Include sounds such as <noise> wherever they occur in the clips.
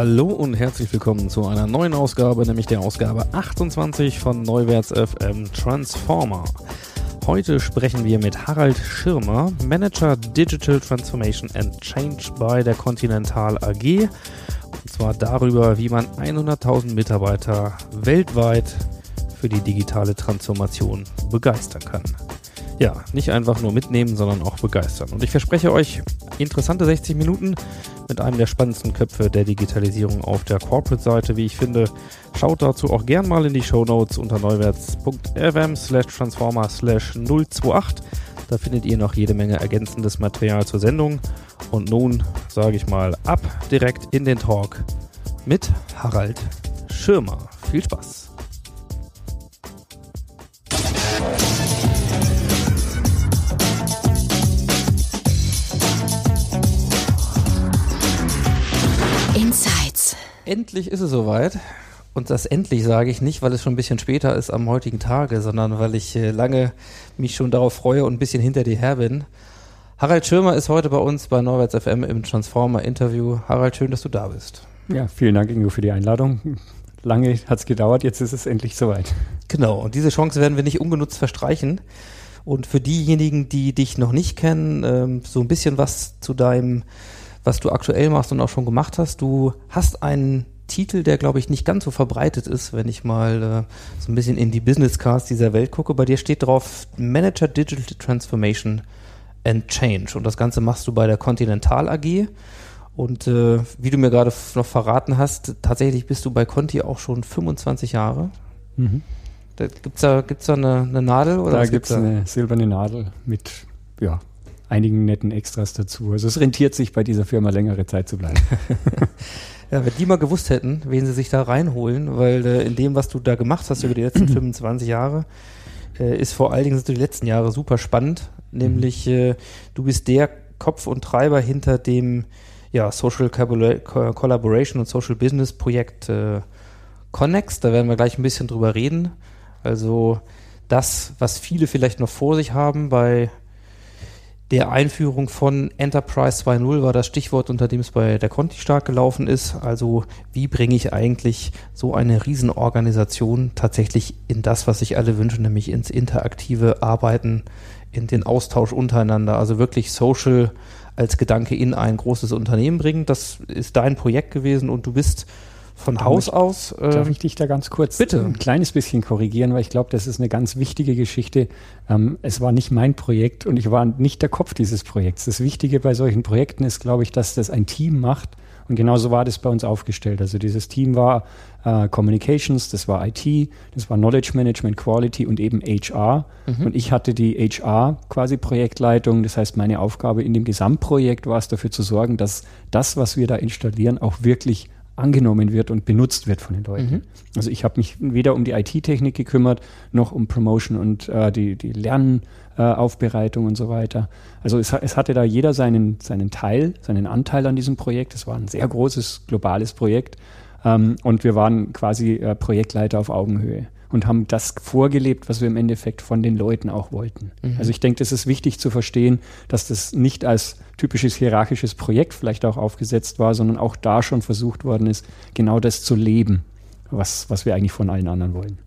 Hallo und herzlich willkommen zu einer neuen Ausgabe, nämlich der Ausgabe 28 von Neuwärts FM Transformer. Heute sprechen wir mit Harald Schirmer, Manager Digital Transformation and Change bei der Continental AG. Und zwar darüber, wie man 100.000 Mitarbeiter weltweit für die digitale Transformation begeistern kann. Ja, nicht einfach nur mitnehmen, sondern auch begeistern. Und ich verspreche euch interessante 60 Minuten mit einem der spannendsten Köpfe der Digitalisierung auf der Corporate-Seite, wie ich finde. Schaut dazu auch gern mal in die Show Notes unter neuwärts.fm slash transformer slash 028. Da findet ihr noch jede Menge ergänzendes Material zur Sendung. Und nun sage ich mal ab direkt in den Talk mit Harald Schirmer. Viel Spaß! Endlich ist es soweit. Und das endlich sage ich nicht, weil es schon ein bisschen später ist am heutigen Tage, sondern weil ich äh, lange mich schon darauf freue und ein bisschen hinter dir her bin. Harald Schirmer ist heute bei uns bei Neuwärts FM im Transformer Interview. Harald, schön, dass du da bist. Ja, vielen Dank, Ingo, für die Einladung. Lange hat es gedauert, jetzt ist es endlich soweit. Genau, und diese Chance werden wir nicht ungenutzt verstreichen. Und für diejenigen, die dich noch nicht kennen, ähm, so ein bisschen was zu deinem, was du aktuell machst und auch schon gemacht hast. Du hast einen Titel, der glaube ich nicht ganz so verbreitet ist, wenn ich mal äh, so ein bisschen in die Business Cars dieser Welt gucke. Bei dir steht drauf Manager Digital Transformation and Change. Und das Ganze machst du bei der Continental AG. Und äh, wie du mir gerade noch verraten hast, tatsächlich bist du bei Conti auch schon 25 Jahre. Mhm. Da gibt's da, gibt's da eine, eine Nadel? Oder Da gibt es eine silberne Nadel mit ja, einigen netten Extras dazu. Also es rentiert sich bei dieser Firma längere Zeit zu bleiben. <laughs> Ja, wenn die mal gewusst hätten, wen sie sich da reinholen, weil äh, in dem, was du da gemacht hast über die letzten <clears throat> 25 Jahre, äh, ist vor allen Dingen sind die letzten Jahre super spannend. Nämlich, äh, du bist der Kopf und Treiber hinter dem ja, Social Collaboration und Social Business Projekt äh, Connex. Da werden wir gleich ein bisschen drüber reden. Also das, was viele vielleicht noch vor sich haben bei der Einführung von Enterprise 2.0 war das Stichwort, unter dem es bei der Conti stark gelaufen ist. Also wie bringe ich eigentlich so eine Riesenorganisation tatsächlich in das, was sich alle wünschen, nämlich ins interaktive Arbeiten, in den Austausch untereinander. Also wirklich Social als Gedanke in ein großes Unternehmen bringen. Das ist dein Projekt gewesen und du bist von Darf Haus ich- aus. Darf ähm, ich dich da ganz kurz bitte. ein kleines bisschen korrigieren, weil ich glaube, das ist eine ganz wichtige Geschichte. Ähm, es war nicht mein Projekt und ich war nicht der Kopf dieses Projekts. Das Wichtige bei solchen Projekten ist, glaube ich, dass das ein Team macht. Und genauso war das bei uns aufgestellt. Also dieses Team war äh, Communications, das war IT, das war Knowledge Management, Quality und eben HR. Und ich hatte die HR quasi Projektleitung. Das heißt, meine Aufgabe in dem Gesamtprojekt war es dafür zu sorgen, dass das, was wir da installieren, auch wirklich angenommen wird und benutzt wird von den Leuten. Also ich habe mich weder um die IT-Technik gekümmert, noch um Promotion und äh, die, die Lernaufbereitung äh, und so weiter. Also es, es hatte da jeder seinen, seinen Teil, seinen Anteil an diesem Projekt. Es war ein sehr großes, globales Projekt. Ähm, und wir waren quasi äh, Projektleiter auf Augenhöhe und haben das vorgelebt, was wir im Endeffekt von den Leuten auch wollten. Also ich denke, das ist wichtig zu verstehen, dass das nicht als typisches hierarchisches Projekt vielleicht auch aufgesetzt war, sondern auch da schon versucht worden ist, genau das zu leben, was, was wir eigentlich von allen anderen wollen.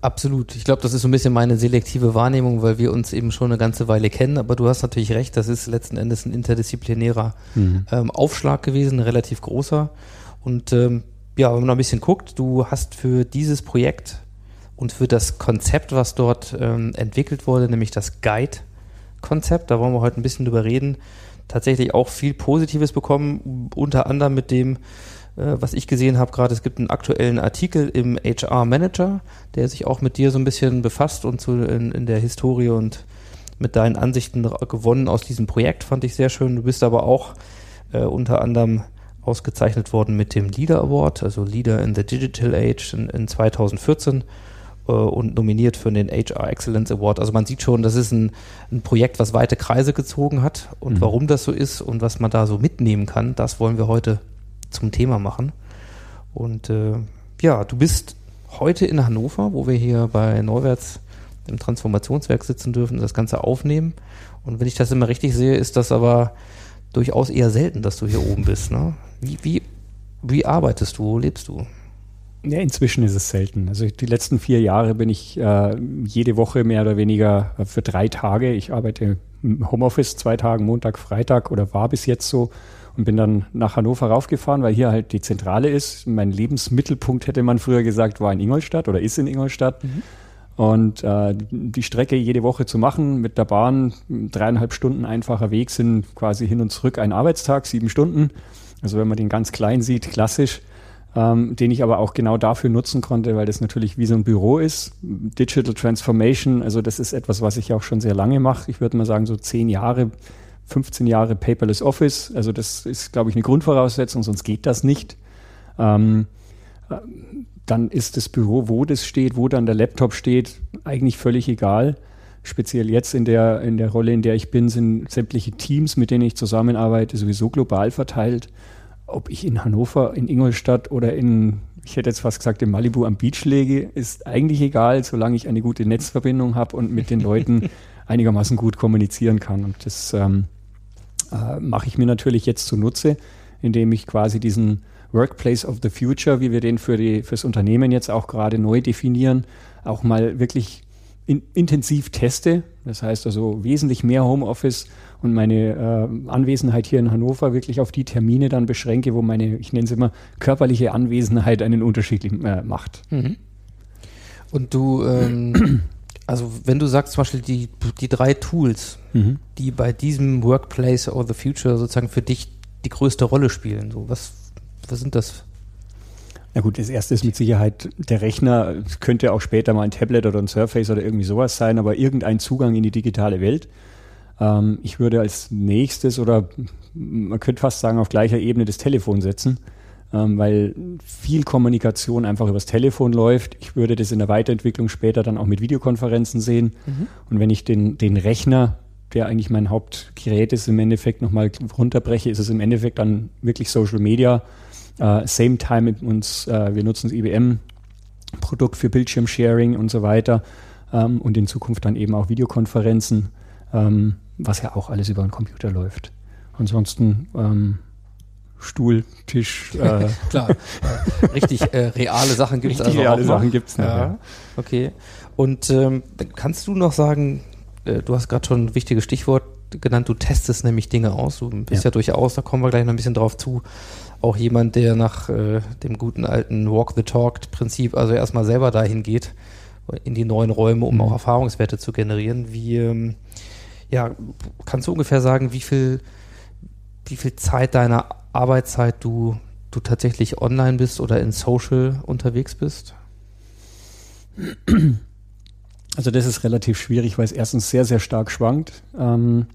Absolut. Ich glaube, das ist so ein bisschen meine selektive Wahrnehmung, weil wir uns eben schon eine ganze Weile kennen. Aber du hast natürlich recht, das ist letzten Endes ein interdisziplinärer ähm, Aufschlag gewesen, relativ großer. Und ähm, ja, wenn man ein bisschen guckt, du hast für dieses Projekt und für das Konzept, was dort ähm, entwickelt wurde, nämlich das Guide-Konzept, da wollen wir heute ein bisschen drüber reden, tatsächlich auch viel Positives bekommen, unter anderem mit dem äh, was ich gesehen habe gerade, es gibt einen aktuellen Artikel im HR Manager, der sich auch mit dir so ein bisschen befasst und zu, in, in der Historie und mit deinen Ansichten gewonnen aus diesem Projekt, fand ich sehr schön. Du bist aber auch äh, unter anderem ausgezeichnet worden mit dem Leader Award, also Leader in the Digital Age in, in 2014 äh, und nominiert für den HR Excellence Award. Also man sieht schon, das ist ein, ein Projekt, was weite Kreise gezogen hat und Mhm. warum das so ist und was man da so mitnehmen kann, das wollen wir heute zum Thema machen. Und äh, ja, du bist heute in Hannover, wo wir hier bei Neuwärts im Transformationswerk sitzen dürfen, das Ganze aufnehmen. Und wenn ich das immer richtig sehe, ist das aber durchaus eher selten, dass du hier oben bist. Ne? Wie, wie, wie arbeitest du? Wo lebst du? Ja, inzwischen ist es selten. Also die letzten vier Jahre bin ich äh, jede Woche mehr oder weniger äh, für drei Tage. Ich arbeite im Homeoffice zwei Tage, Montag, Freitag oder war bis jetzt so und bin dann nach Hannover raufgefahren, weil hier halt die Zentrale ist. Mein Lebensmittelpunkt, hätte man früher gesagt, war in Ingolstadt oder ist in Ingolstadt. Und äh, die Strecke jede Woche zu machen mit der Bahn, dreieinhalb Stunden einfacher Weg sind quasi hin und zurück ein Arbeitstag, sieben Stunden. Also wenn man den ganz klein sieht, klassisch ähm, den ich aber auch genau dafür nutzen konnte, weil das natürlich wie so ein Büro ist. Digital Transformation, also das ist etwas, was ich auch schon sehr lange mache. Ich würde mal sagen, so zehn Jahre, 15 Jahre Paperless Office. Also das ist, glaube ich, eine Grundvoraussetzung, sonst geht das nicht. Ähm, äh, dann ist das Büro, wo das steht, wo dann der Laptop steht, eigentlich völlig egal. Speziell jetzt in der, in der Rolle, in der ich bin, sind sämtliche Teams, mit denen ich zusammenarbeite, sowieso global verteilt ob ich in Hannover, in Ingolstadt oder in, ich hätte jetzt fast gesagt, in Malibu am Beach lege, ist eigentlich egal, solange ich eine gute Netzverbindung habe und mit den Leuten <laughs> einigermaßen gut kommunizieren kann. Und das ähm, äh, mache ich mir natürlich jetzt zunutze, indem ich quasi diesen Workplace of the Future, wie wir den für die, fürs Unternehmen jetzt auch gerade neu definieren, auch mal wirklich in, intensiv teste. Das heißt also wesentlich mehr Homeoffice und meine äh, Anwesenheit hier in Hannover wirklich auf die Termine dann beschränke, wo meine, ich nenne es immer, körperliche Anwesenheit einen Unterschied äh, macht. Und du, ähm, <clears throat> also wenn du sagst zum Beispiel die, die drei Tools, Mhm. die bei diesem Workplace or the Future sozusagen für dich die größte Rolle spielen, so was, was sind das? Na gut, das erste ist mit Sicherheit der Rechner. Es könnte auch später mal ein Tablet oder ein Surface oder irgendwie sowas sein, aber irgendein Zugang in die digitale Welt. Ähm, ich würde als nächstes oder man könnte fast sagen auf gleicher Ebene das Telefon setzen, ähm, weil viel Kommunikation einfach übers Telefon läuft. Ich würde das in der Weiterentwicklung später dann auch mit Videokonferenzen sehen. Und wenn ich den, den Rechner, der eigentlich mein Hauptgerät ist, im Endeffekt nochmal runterbreche, ist es im Endeffekt dann wirklich Social Media. Äh, same time mit uns, äh, wir nutzen das IBM-Produkt für Bildschirmsharing und so weiter. Ähm, und in Zukunft dann eben auch Videokonferenzen, ähm, was ja auch alles über den Computer läuft. Ansonsten ähm, Stuhl, Tisch, <laughs> äh, Klar, äh, richtig äh, reale Sachen gibt es also reale auch noch. Sachen gibt's noch, Ja, ja. okay. Und ähm, kannst du noch sagen, äh, du hast gerade schon ein wichtiges Stichwort genannt, du testest nämlich Dinge aus. Du bist ja, Ja. durchaus, da kommen wir gleich noch ein bisschen drauf zu, auch jemand, der nach äh, dem guten alten Walk the Talk Prinzip, also erstmal selber dahin geht, in die neuen Räume, um Mhm. auch Erfahrungswerte zu generieren. Wie, ähm, ja, kannst du ungefähr sagen, wie viel, wie viel Zeit deiner Arbeitszeit du, du tatsächlich online bist oder in Social unterwegs bist? Also das ist relativ schwierig, weil es erstens sehr, sehr stark schwankt. Ähm,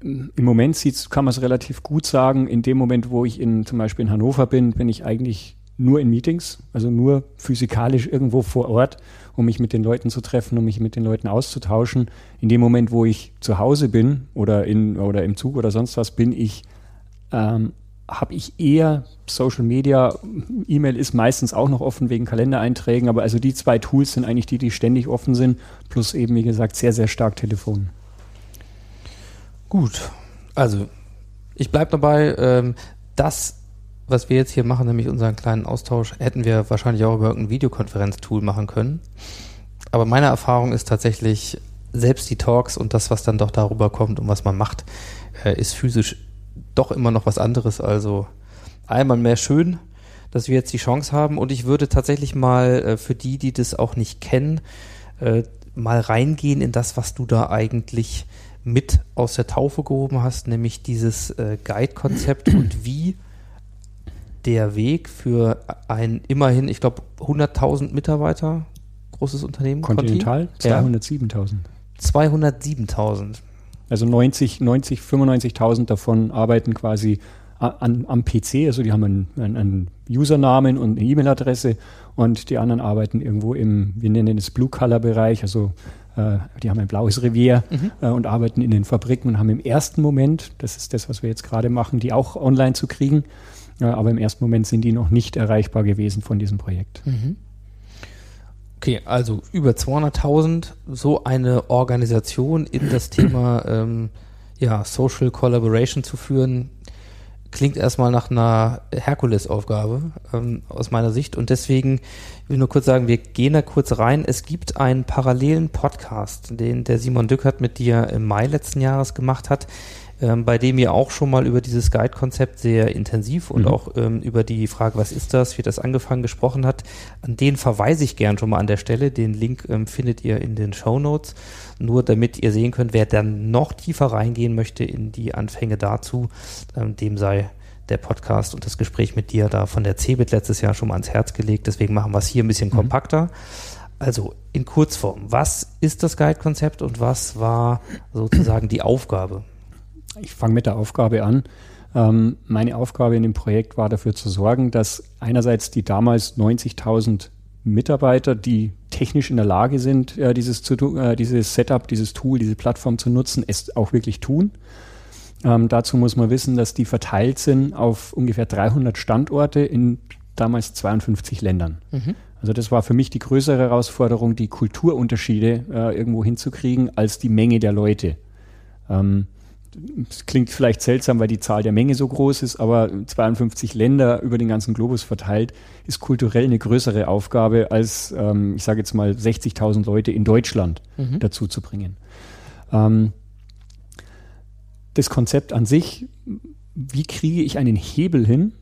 Im Moment sieht's, kann man es relativ gut sagen. In dem Moment, wo ich in, zum Beispiel in Hannover bin, bin ich eigentlich nur in Meetings, also nur physikalisch irgendwo vor Ort, um mich mit den Leuten zu treffen, um mich mit den Leuten auszutauschen. In dem Moment, wo ich zu Hause bin oder, in, oder im Zug oder sonst was, bin ich ähm, habe ich eher Social Media. E-Mail ist meistens auch noch offen wegen Kalendereinträgen, aber also die zwei Tools sind eigentlich die, die ständig offen sind, plus eben, wie gesagt, sehr, sehr stark Telefon. Gut, also ich bleibe dabei, ähm, das, was wir jetzt hier machen, nämlich unseren kleinen Austausch, hätten wir wahrscheinlich auch über irgendein Videokonferenztool machen können. Aber meine Erfahrung ist tatsächlich, selbst die Talks und das, was dann doch darüber kommt und was man macht, äh, ist physisch doch immer noch was anderes. Also einmal mehr schön, dass wir jetzt die Chance haben und ich würde tatsächlich mal äh, für die, die das auch nicht kennen, äh, mal reingehen in das, was du da eigentlich mit aus der Taufe gehoben hast, nämlich dieses äh, Guide-Konzept und wie der Weg für ein immerhin, ich glaube, 100.000 Mitarbeiter großes Unternehmen? Continental Ja. 207.000. 207.000. Also 90, 90, 95.000 davon arbeiten quasi an, am PC, also die haben einen, einen, einen Usernamen und eine E-Mail-Adresse und die anderen arbeiten irgendwo im, wir nennen es Blue-Color-Bereich, also die haben ein blaues Revier äh, und arbeiten in den Fabriken und haben im ersten Moment, das ist das, was wir jetzt gerade machen, die auch online zu kriegen, äh, aber im ersten Moment sind die noch nicht erreichbar gewesen von diesem Projekt. Okay, also über 200.000, so eine Organisation in das Thema ähm, ja, Social Collaboration zu führen, klingt erstmal nach einer Herkulesaufgabe ähm, aus meiner Sicht. Und deswegen ich will nur kurz sagen, wir gehen da kurz rein. Es gibt einen parallelen Podcast, den der Simon Dückert mit dir im Mai letzten Jahres gemacht hat, ähm, bei dem ihr auch schon mal über dieses Guide-Konzept sehr intensiv und Mhm. auch ähm, über die Frage, was ist das, wie das angefangen gesprochen hat. An den verweise ich gern schon mal an der Stelle. Den Link ähm, findet ihr in den Show Notes. Nur damit ihr sehen könnt, wer dann noch tiefer reingehen möchte in die Anfänge dazu, ähm, dem sei der Podcast und das Gespräch mit dir da von der CeBIT letztes Jahr schon mal ans Herz gelegt. Deswegen machen wir es hier ein bisschen kompakter. Also in Kurzform, was ist das Guide-Konzept und was war sozusagen die Aufgabe? Ich fange mit der Aufgabe an. Ähm, meine Aufgabe in dem Projekt war dafür zu sorgen, dass einerseits die damals 90.000 Mitarbeiter, die technisch in der Lage sind, äh, dieses, zu, äh, dieses Setup, dieses Tool, diese Plattform zu nutzen, es auch wirklich tun. Ähm, dazu muss man wissen, dass die verteilt sind auf ungefähr 300 Standorte in damals 52 Ländern. Also das war für mich die größere Herausforderung, die Kulturunterschiede äh, irgendwo hinzukriegen, als die Menge der Leute. Ähm, es klingt vielleicht seltsam, weil die Zahl der Menge so groß ist, aber 52 Länder über den ganzen Globus verteilt ist kulturell eine größere Aufgabe, als, ähm, ich sage jetzt mal, 60.000 Leute in Deutschland dazu zu bringen. Ähm, das Konzept an sich, wie kriege ich einen Hebel hin,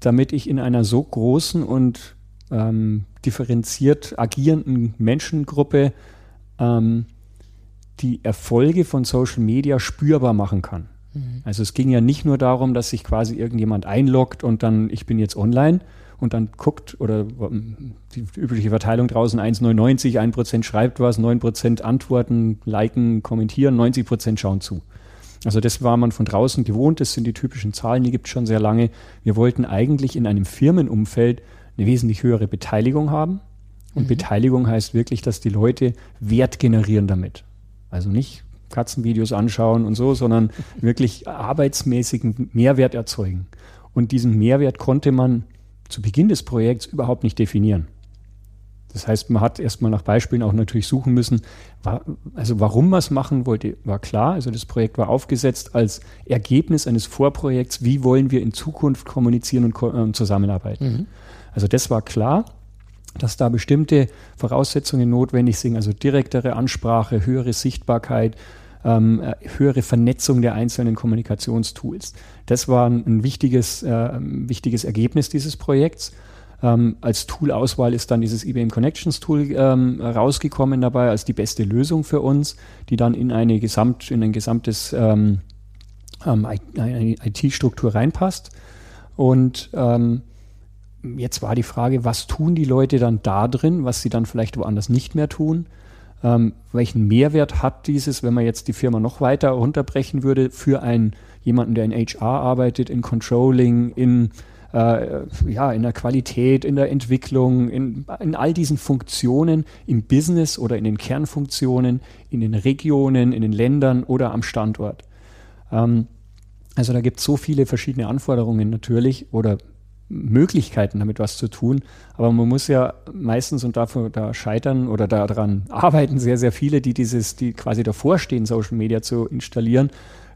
damit ich in einer so großen und ähm, differenziert agierenden Menschengruppe ähm, die Erfolge von Social Media spürbar machen kann. Also es ging ja nicht nur darum, dass sich quasi irgendjemand einloggt und dann ich bin jetzt online und dann guckt oder ähm, die übliche Verteilung draußen 1,99, 1% schreibt was, 9% antworten, liken, kommentieren, 90% schauen zu. Also das war man von draußen gewohnt, das sind die typischen Zahlen, die gibt es schon sehr lange. Wir wollten eigentlich in einem Firmenumfeld eine wesentlich höhere Beteiligung haben. Und Beteiligung heißt wirklich, dass die Leute Wert generieren damit. Also nicht Katzenvideos anschauen und so, sondern <laughs> wirklich arbeitsmäßigen Mehrwert erzeugen. Und diesen Mehrwert konnte man zu Beginn des Projekts überhaupt nicht definieren. Das heißt, man hat erstmal nach Beispielen auch natürlich suchen müssen. War, also warum man es machen wollte, war klar. Also das Projekt war aufgesetzt als Ergebnis eines Vorprojekts. Wie wollen wir in Zukunft kommunizieren und äh, zusammenarbeiten? Also das war klar, dass da bestimmte Voraussetzungen notwendig sind. Also direktere Ansprache, höhere Sichtbarkeit, ähm, äh, höhere Vernetzung der einzelnen Kommunikationstools. Das war ein, wichtiges, äh, wichtiges Ergebnis dieses Projekts. Ähm, als Toolauswahl ist dann dieses IBM Connections Tool ähm, rausgekommen dabei als die beste Lösung für uns, die dann in eine Gesamt, in ein gesamtes ähm, ähm, IT-Struktur reinpasst. Und ähm, jetzt war die Frage, was tun die Leute dann da drin, was sie dann vielleicht woanders nicht mehr tun? Ähm, welchen Mehrwert hat dieses, wenn man jetzt die Firma noch weiter runterbrechen würde, für einen jemanden, der in HR arbeitet, in Controlling, in äh, ja, in der Qualität, in der Entwicklung, in, in all diesen Funktionen im Business oder in den Kernfunktionen, in den Regionen, in den Ländern oder am Standort. Ähm, also da gibt es so viele verschiedene Anforderungen natürlich oder Möglichkeiten, damit was zu tun. Aber man muss ja meistens und dafür da scheitern oder daran arbeiten sehr, sehr viele, die dieses, die quasi davor stehen, Social Media zu installieren.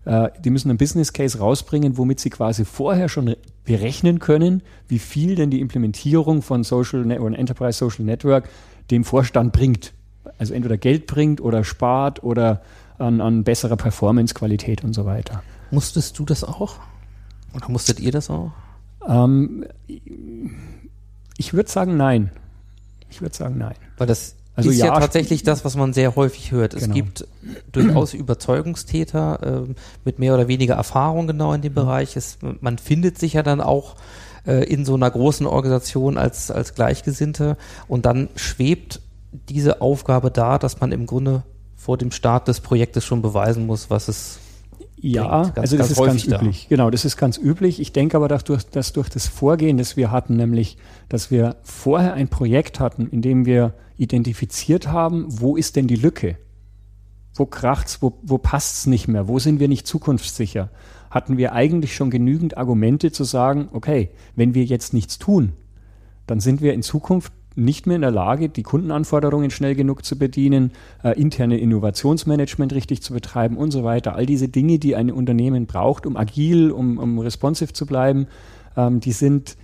Äh, die müssen einen Business Case rausbringen, womit sie quasi vorher schon berechnen können, wie viel denn die Implementierung von Social Net oder Enterprise Social Network dem Vorstand bringt. Also entweder Geld bringt oder spart oder an, an besserer Performance-Qualität und so weiter. Musstest du das auch? Oder musstet ihr das auch? Ähm, ich würde sagen, nein. Ich würde sagen, nein. Weil das Also ist ja, ja, tatsächlich das, was man sehr häufig hört. Es Genau. gibt durchaus Überzeugungstäter ähm, mit mehr oder weniger Erfahrung genau in dem Bereich. Es, man findet sich ja dann auch äh, in so einer großen Organisation als, als Gleichgesinnte und dann schwebt diese Aufgabe da, dass man im Grunde vor dem Start des Projektes schon beweisen muss, was es Ja, Ganz- also das ganz ist ganz häufig da. üblich. Genau, das ist ganz üblich. Ich denke aber, dass durch, dass durch das Vorgehen, das wir hatten, nämlich, dass wir vorher ein Projekt hatten, in dem wir identifiziert haben, wo ist denn die Lücke? Wo kracht's? Wo, wo passt's nicht mehr? Wo sind wir nicht zukunftssicher? Hatten wir eigentlich schon genügend Argumente zu sagen, okay, wenn wir jetzt nichts tun, dann sind wir in Zukunft nicht mehr in der Lage, die Kundenanforderungen schnell genug zu bedienen, äh, interne Innovationsmanagement richtig zu betreiben und so weiter. All diese Dinge, die ein Unternehmen braucht, um agil, um, um responsive zu bleiben, ähm, die sind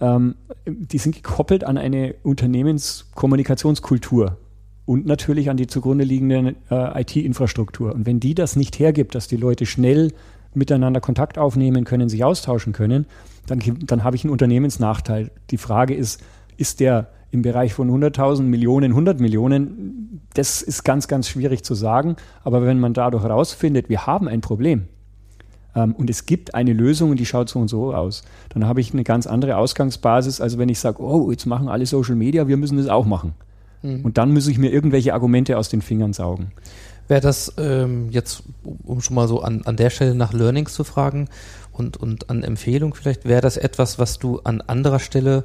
ähm, die sind gekoppelt an eine Unternehmenskommunikationskultur und natürlich an die zugrunde liegende äh, IT-Infrastruktur. Und wenn die das nicht hergibt, dass die Leute schnell miteinander Kontakt aufnehmen können, sich austauschen können, dann, dann habe ich einen Unternehmensnachteil. Die Frage ist, ist der im Bereich von 100.000 Millionen, 100 Millionen? Das ist ganz, ganz schwierig zu sagen. Aber wenn man dadurch herausfindet, wir haben ein Problem, ähm, und es gibt eine Lösung und die schaut so und so aus. Dann habe ich eine ganz andere Ausgangsbasis, als wenn ich sage, oh, jetzt machen alle Social Media, wir müssen das auch machen. Und dann muss ich mir irgendwelche Argumente aus den Fingern saugen. Wäre das ähm, jetzt, um- um schon mal so an, an der Stelle nach Learnings zu fragen und, und an Empfehlung vielleicht, wäre das etwas, was du an anderer Stelle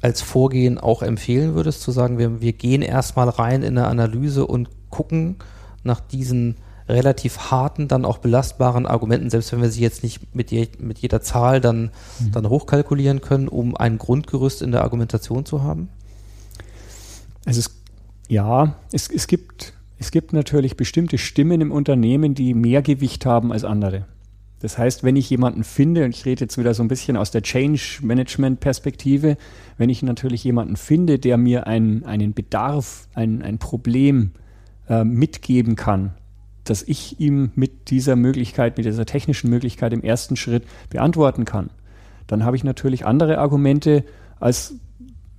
als Vorgehen auch empfehlen würdest, zu sagen, wir, wir gehen erstmal rein in eine Analyse und gucken nach diesen relativ harten, dann auch belastbaren Argumenten, selbst wenn wir sie jetzt nicht mit, je, mit jeder Zahl dann, dann hochkalkulieren können, um ein Grundgerüst in der Argumentation zu haben? Also es, ja, es, es, gibt, es gibt natürlich bestimmte Stimmen im Unternehmen, die mehr Gewicht haben als andere. Das heißt, wenn ich jemanden finde, und ich rede jetzt wieder so ein bisschen aus der Change-Management-Perspektive, wenn ich natürlich jemanden finde, der mir einen, einen Bedarf, ein, ein Problem äh, mitgeben kann, dass ich ihm mit dieser Möglichkeit, mit dieser technischen Möglichkeit im ersten Schritt beantworten kann, dann habe ich natürlich andere Argumente, als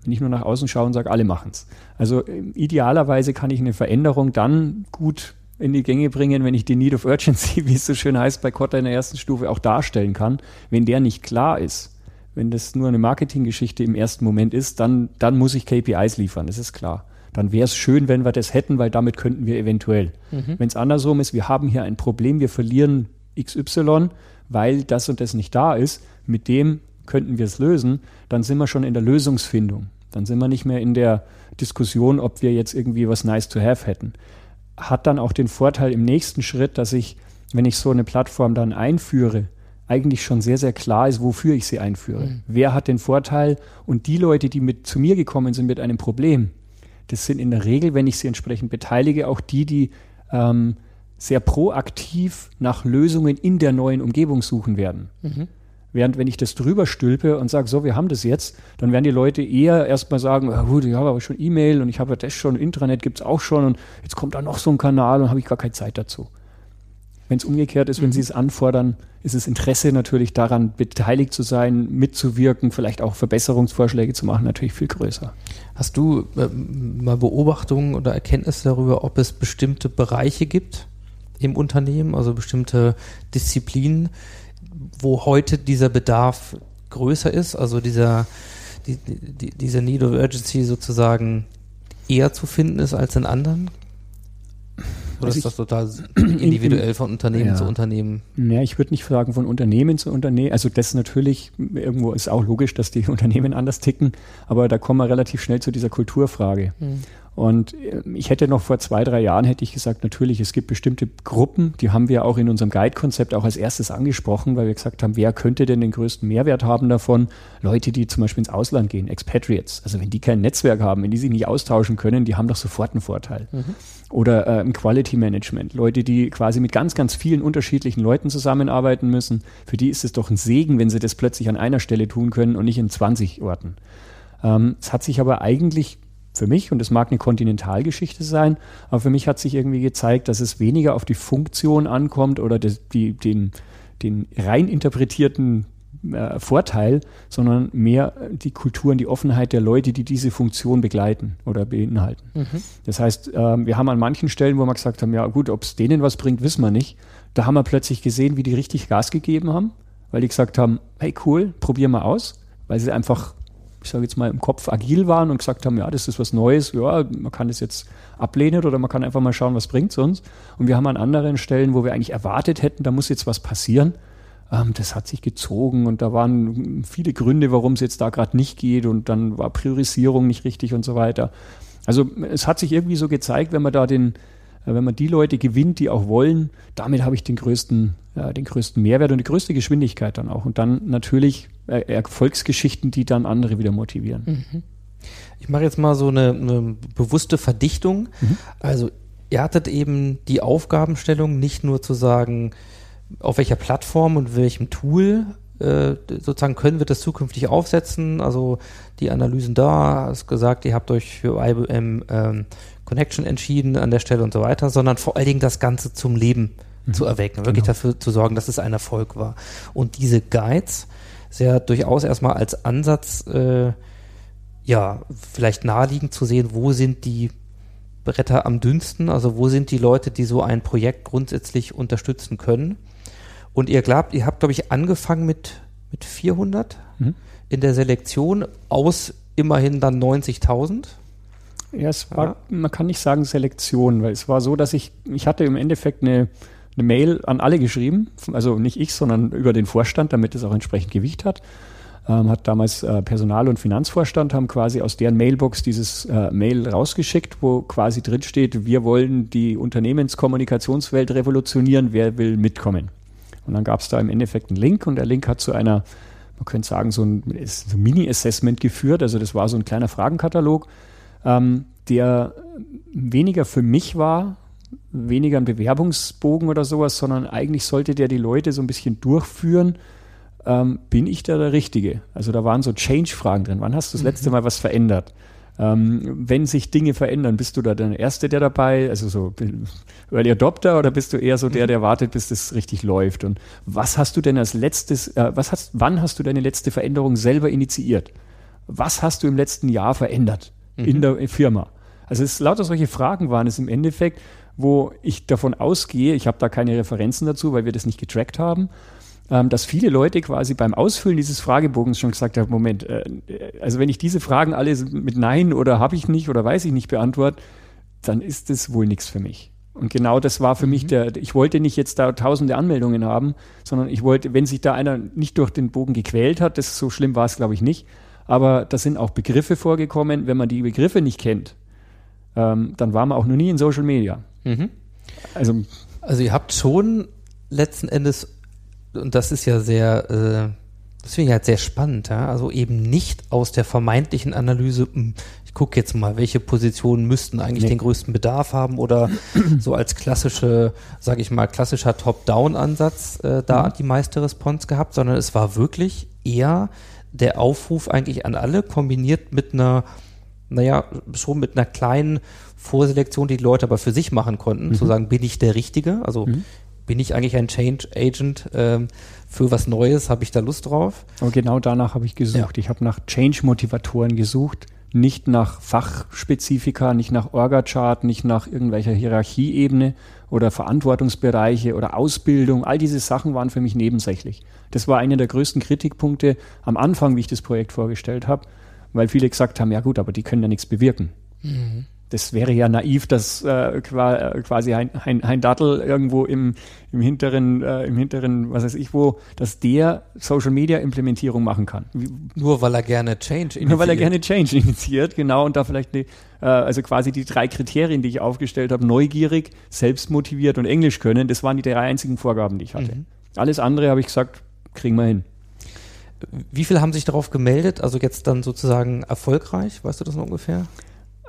wenn ich nur nach außen schaue und sage, alle machen es. Also ähm, idealerweise kann ich eine Veränderung dann gut in die Gänge bringen, wenn ich den Need of Urgency, <laughs> wie es so schön heißt, bei Kotta in der ersten Stufe auch darstellen kann. Wenn der nicht klar ist, wenn das nur eine Marketinggeschichte im ersten Moment ist, dann, dann muss ich KPIs liefern, das ist klar. Dann wäre es schön, wenn wir das hätten, weil damit könnten wir eventuell. Wenn es andersrum ist, wir haben hier ein Problem, wir verlieren XY, weil das und das nicht da ist, mit dem könnten wir es lösen, dann sind wir schon in der Lösungsfindung. Dann sind wir nicht mehr in der Diskussion, ob wir jetzt irgendwie was nice to have hätten. Hat dann auch den Vorteil im nächsten Schritt, dass ich, wenn ich so eine Plattform dann einführe, eigentlich schon sehr, sehr klar ist, wofür ich sie einführe. Wer hat den Vorteil? Und die Leute, die mit zu mir gekommen sind mit einem Problem, das sind in der Regel, wenn ich sie entsprechend beteilige, auch die, die ähm, sehr proaktiv nach Lösungen in der neuen Umgebung suchen werden. Während wenn ich das drüber stülpe und sage, so, wir haben das jetzt, dann werden die Leute eher erstmal sagen, ja, gut, ich habe aber schon E-Mail und ich habe ja das schon, Intranet gibt es auch schon und jetzt kommt da noch so ein Kanal und habe ich gar keine Zeit dazu. Wenn es umgekehrt ist, wenn sie es anfordern, ist das Interesse natürlich daran, beteiligt zu sein, mitzuwirken, vielleicht auch Verbesserungsvorschläge zu machen, natürlich viel größer. Hast du ähm, mal Beobachtungen oder Erkenntnisse darüber, ob es bestimmte Bereiche gibt im Unternehmen, also bestimmte Disziplinen, wo heute dieser Bedarf größer ist, also dieser, die, die, dieser Need of Urgency sozusagen eher zu finden ist als in anderen? Oder Also ist das total <clears throat> individuell von Unternehmen Ja. zu Unternehmen? Ja, ich würde nicht sagen von Unternehmen zu Unternehmen. Also das natürlich, irgendwo ist auch logisch, dass die <laughs> Unternehmen anders ticken, aber da kommen wir relativ schnell zu dieser Kulturfrage. Und äh, ich hätte noch vor zwei, drei Jahren hätte ich gesagt, natürlich, es gibt bestimmte Gruppen, die haben wir auch in unserem Guide-Konzept auch als erstes angesprochen, weil wir gesagt haben, wer könnte denn den größten Mehrwert haben davon? Leute, die zum Beispiel ins Ausland gehen, Expatriates. Also wenn die kein Netzwerk haben, wenn die sich nicht austauschen können, die haben doch sofort einen Vorteil. Oder äh, im Quality Management. Leute, die quasi mit ganz, ganz vielen unterschiedlichen Leuten zusammenarbeiten müssen. Für die ist es doch ein Segen, wenn sie das plötzlich an einer Stelle tun können und nicht in 20 Orten. Ähm, es hat sich aber eigentlich für mich, und es mag eine Kontinentalgeschichte sein, aber für mich hat sich irgendwie gezeigt, dass es weniger auf die Funktion ankommt oder das, die, den, den rein interpretierten äh, Vorteil, sondern mehr die Kultur und die Offenheit der Leute, die diese Funktion begleiten oder beinhalten. Das heißt, ähm, wir haben an manchen Stellen, wo wir gesagt haben, ja gut, ob es denen was bringt, wissen wir nicht. Da haben wir plötzlich gesehen, wie die richtig Gas gegeben haben, weil die gesagt haben, hey cool, probier mal aus. weil sie einfach, ich sage jetzt mal, im Kopf agil waren und gesagt haben, ja, das ist was Neues, ja, man kann das jetzt ablehnen oder man kann einfach mal schauen, was bringt es uns. Und wir haben an anderen Stellen, wo wir eigentlich erwartet hätten, da muss jetzt was passieren, ähm, das hat sich gezogen und da waren viele Gründe, warum es jetzt da gerade nicht geht und dann war Priorisierung nicht richtig und so weiter. Also es hat sich irgendwie so gezeigt, wenn man da den, wenn man die Leute gewinnt, die auch wollen, damit habe ich den größten, ja, den größten Mehrwert und die größte Geschwindigkeit dann auch. Und dann natürlich äh, Erfolgsgeschichten, die dann andere wieder motivieren. Ich mache jetzt mal so eine, eine bewusste Verdichtung. Mhm. Also ihr hattet eben die Aufgabenstellung, nicht nur zu sagen, auf welcher Plattform und welchem Tool äh, sozusagen können wir das zukünftig aufsetzen. Also die Analysen da, hast gesagt, ihr habt euch für IBM ähm, Connection entschieden an der Stelle und so weiter, sondern vor allen Dingen das Ganze zum Leben zu erwecken, wirklich Genau. dafür zu sorgen, dass es ein Erfolg war. Und diese Guides sehr durchaus erstmal als Ansatz, äh, ja, vielleicht naheliegend zu sehen, wo sind die Bretter am dünnsten, also wo sind die Leute, die so ein Projekt grundsätzlich unterstützen können. Und ihr glaubt, ihr habt, glaube ich, angefangen mit, mit 400 Mhm. in der Selektion aus immerhin dann 90.000. Ja, es war, man kann nicht sagen Selektion, weil es war so, dass ich, ich hatte im Endeffekt eine, eine Mail an alle geschrieben, also nicht ich, sondern über den Vorstand, damit es auch entsprechend Gewicht hat. Ähm, hat damals äh, Personal- und Finanzvorstand haben quasi aus deren Mailbox dieses äh, Mail rausgeschickt, wo quasi drin steht, wir wollen die Unternehmenskommunikationswelt revolutionieren, wer will mitkommen? Und dann gab es da im Endeffekt einen Link und der Link hat zu einer, man könnte sagen, so ein, so ein Mini-Assessment geführt. Also das war so ein kleiner Fragenkatalog, ähm, der weniger für mich war, weniger ein Bewerbungsbogen oder sowas, sondern eigentlich sollte der die Leute so ein bisschen durchführen. Ähm, bin ich da der Richtige? Also da waren so Change-Fragen drin. Wann hast du das letzte Mal was verändert? Ähm, wenn sich Dinge verändern, bist du da der Erste, der dabei, also so Early Adopter oder bist du eher so der, der wartet, bis das richtig läuft? Und was hast du denn als letztes, äh, was hast, wann hast du deine letzte Veränderung selber initiiert? Was hast du im letzten Jahr verändert in der Firma? Also es lauter solche Fragen waren es im Endeffekt, wo ich davon ausgehe, ich habe da keine Referenzen dazu, weil wir das nicht getrackt haben, ähm, dass viele Leute quasi beim Ausfüllen dieses Fragebogens schon gesagt haben, Moment, äh, also wenn ich diese Fragen alle mit Nein oder habe ich nicht oder weiß ich nicht beantworte, dann ist das wohl nichts für mich. Und genau das war für mich der, ich wollte nicht jetzt da tausende Anmeldungen haben, sondern ich wollte, wenn sich da einer nicht durch den Bogen gequält hat, das so schlimm war es glaube ich nicht, aber da sind auch Begriffe vorgekommen, wenn man die Begriffe nicht kennt, ähm, dann war man auch noch nie in Social Media. Also Also ihr habt schon letzten Endes, und das ist ja sehr, äh, das finde ich halt sehr spannend, ja? also eben nicht aus der vermeintlichen Analyse, hm, ich gucke jetzt mal, welche Positionen müssten eigentlich Nee. den größten Bedarf haben oder <clears throat> so als klassische, sage ich mal, klassischer Top-Down-Ansatz äh, da die meiste Response gehabt, sondern es war wirklich eher der Aufruf eigentlich an alle, kombiniert mit einer, naja, schon mit einer kleinen Vorselektion, die die Leute aber für sich machen konnten, zu sagen, bin ich der Richtige? Also bin ich eigentlich ein Change Agent ähm, für was Neues? Habe ich da Lust drauf? Aber genau danach habe ich gesucht. Ich habe nach Change-Motivatoren gesucht, nicht nach Fachspezifika, nicht nach Orga-Chart, nicht nach irgendwelcher Hierarchieebene oder Verantwortungsbereiche oder Ausbildung. All diese Sachen waren für mich nebensächlich. Das war einer der größten Kritikpunkte am Anfang, wie ich das Projekt vorgestellt habe, weil viele gesagt haben, ja gut, aber die können ja nichts bewirken. Das wäre ja naiv, dass äh, äh, quasi ein, ein, ein Dattel irgendwo im, im hinteren, äh, im hinteren, was weiß ich wo, dass der Social Media Implementierung machen kann. Nur weil er gerne Change nur weil er initiiert. gerne Change initiiert, genau, und da vielleicht eine, äh, also quasi die drei Kriterien, die ich aufgestellt habe, neugierig, selbstmotiviert und Englisch können, das waren die drei einzigen Vorgaben, die ich hatte. Alles andere habe ich gesagt, kriegen wir hin. Wie viele haben sich darauf gemeldet? Also jetzt dann sozusagen erfolgreich? Weißt du das noch ungefähr?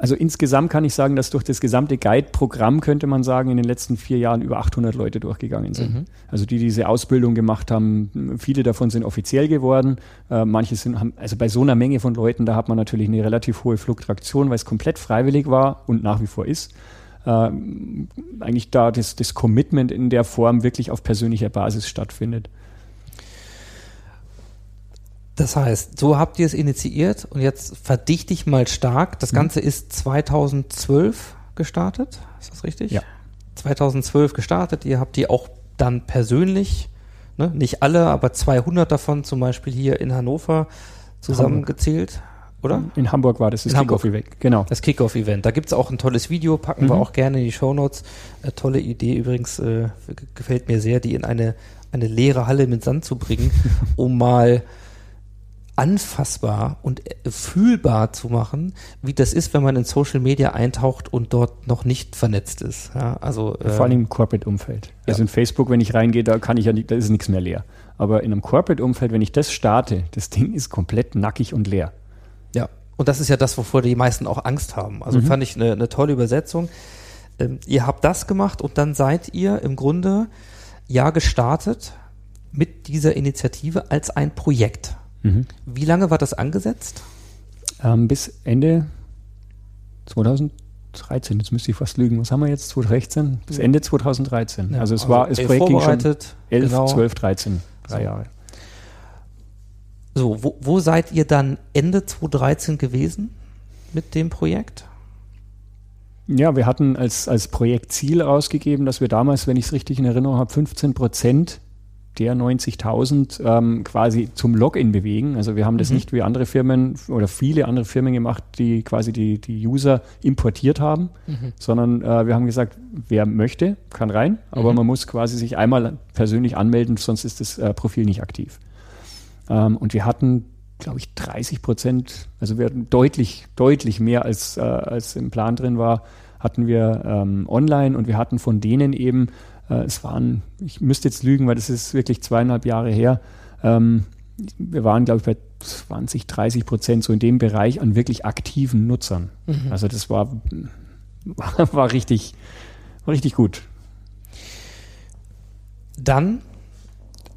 Also insgesamt kann ich sagen, dass durch das gesamte Guide-Programm, könnte man sagen, in den letzten vier Jahren über 800 Leute durchgegangen sind. Also die diese Ausbildung gemacht haben, viele davon sind offiziell geworden. Äh, manche sind, haben, also bei so einer Menge von Leuten, da hat man natürlich eine relativ hohe Fluktuation, weil es komplett freiwillig war und nach wie vor ist. Ähm, eigentlich da das, das Commitment in der Form wirklich auf persönlicher Basis stattfindet. Das heißt, so habt ihr es initiiert und jetzt verdichte ich mal stark. Mhm. Das Ganze ist 2012 gestartet. Ist das richtig? Ja. 2012 gestartet. Ihr habt die auch dann persönlich, ne, nicht alle, aber 200 davon zum Beispiel hier in Hannover zusammengezählt, oder? In Hamburg war das das. Kickoff-Event. Genau. Das Kickoff-Event. Da gibt es auch ein tolles Video, packen wir Mhm. auch gerne in die Shownotes. Äh, tolle Idee übrigens, äh, gefällt mir sehr, die in eine, eine leere Halle mit Sand zu bringen, <laughs> um mal anfassbar und äh, fühlbar zu machen, wie das ist, wenn man in Social Media eintaucht und dort noch nicht vernetzt ist. Ja, also äh, Vor allem im Corporate-Umfeld. Also ja. in Facebook, wenn ich reingehe, da kann ich ja nicht, da ist nichts mehr leer. Aber in einem Corporate-Umfeld, wenn ich das starte, das Ding ist komplett nackig und leer. Ja, und das ist ja das, wovor die meisten auch Angst haben. Also Mhm. fand ich eine, eine tolle Übersetzung. Ähm, ihr habt das gemacht und dann seid ihr im Grunde ja gestartet mit dieser Initiative als ein Projekt. Wie lange war das angesetzt? Ähm, bis Ende 2013, jetzt müsste ich fast lügen, was haben wir jetzt, 2016? Bis Ende 2013. also es war, das Projekt ging schon vorbereitet, 11, genau. 12, 13, drei So. Jahre. So, wo, wo seid ihr dann Ende 2013 gewesen mit dem Projekt? Ja, wir hatten als, als Projektziel ausgegeben, dass wir damals, wenn ich es richtig in Erinnerung habe, 15 Prozent der 90.000 ähm, quasi zum Login bewegen. Also wir haben das Mhm. nicht wie andere Firmen oder viele andere Firmen gemacht, die quasi die, die User importiert haben, sondern äh, wir haben gesagt, wer möchte, kann rein, aber Mhm. man muss quasi sich einmal persönlich anmelden, sonst ist das äh, Profil nicht aktiv. Ähm, und wir hatten, glaube ich, 30 Prozent, also wir hatten deutlich, deutlich mehr als, äh, als im Plan drin war, hatten wir ähm, online und wir hatten von denen eben, äh, es waren, ich müsste jetzt lügen, weil das ist wirklich zweieinhalb Jahre her, ähm, wir waren, glaube ich, bei 20, 30 Prozent so in dem Bereich an wirklich aktiven Nutzern. Also das war, war, <laughs> war richtig, war richtig gut. Dann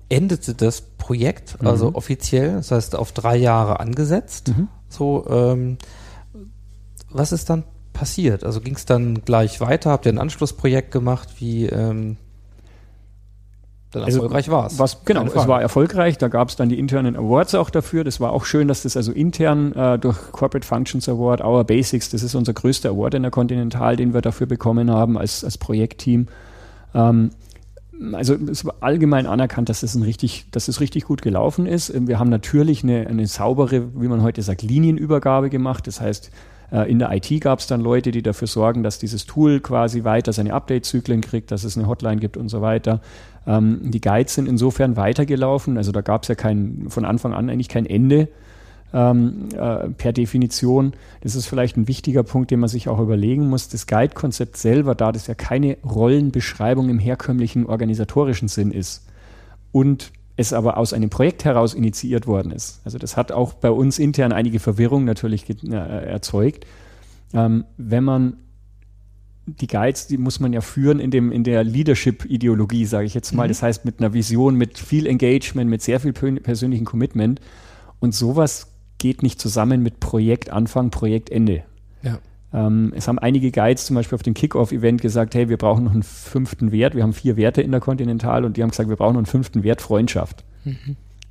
endete das Projekt, also Mhm. offiziell, das heißt auf drei Jahre angesetzt. So, ähm, was ist dann passiert? Also ging es dann gleich weiter? Habt ihr ein Anschlussprojekt gemacht? Wie ähm, dann Also, erfolgreich war es? Was, genau, es war erfolgreich. Da gab es dann die internen Awards auch dafür. Das war auch schön, dass das also intern äh, durch Corporate Functions Award, Our Basics, das ist unser größter Award in der Continental, den wir dafür bekommen haben als, als Projektteam. Ähm, also es war allgemein anerkannt, dass es ein richtig, dass es richtig gut gelaufen ist. Wir haben natürlich eine, eine saubere, wie man heute sagt, Linienübergabe gemacht. Das heißt, äh, in der IT gab es dann Leute, die dafür sorgen, dass dieses Tool quasi weiter seine Update-Zyklen kriegt, dass es eine Hotline gibt und so weiter. Ähm, die Guides sind insofern weitergelaufen. Also da gab es ja kein, von Anfang an eigentlich kein Ende ähm, äh, per Definition. Das ist vielleicht ein wichtiger Punkt, den man sich auch überlegen muss. Das Guide-Konzept selber, da das ja keine Rollenbeschreibung im herkömmlichen organisatorischen Sinn ist und es aber aus einem Projekt heraus initiiert worden ist. Also das hat auch bei uns intern einige Verwirrung natürlich äh, erzeugt. Ähm, wenn man die Guides, die muss man ja führen in, dem, in der Leadership-Ideologie, sage ich jetzt mal. Das heißt mit einer Vision, mit viel Engagement, mit sehr viel persönlichem Commitment. Und sowas geht nicht zusammen mit Projektanfang, Projektende. ja. Ähm, es haben einige Guides zum Beispiel auf dem Kickoff-Event gesagt, hey, wir brauchen noch einen fünften Wert. Wir haben vier Werte in der Continental und die haben gesagt, wir brauchen noch einen fünften Wert Freundschaft.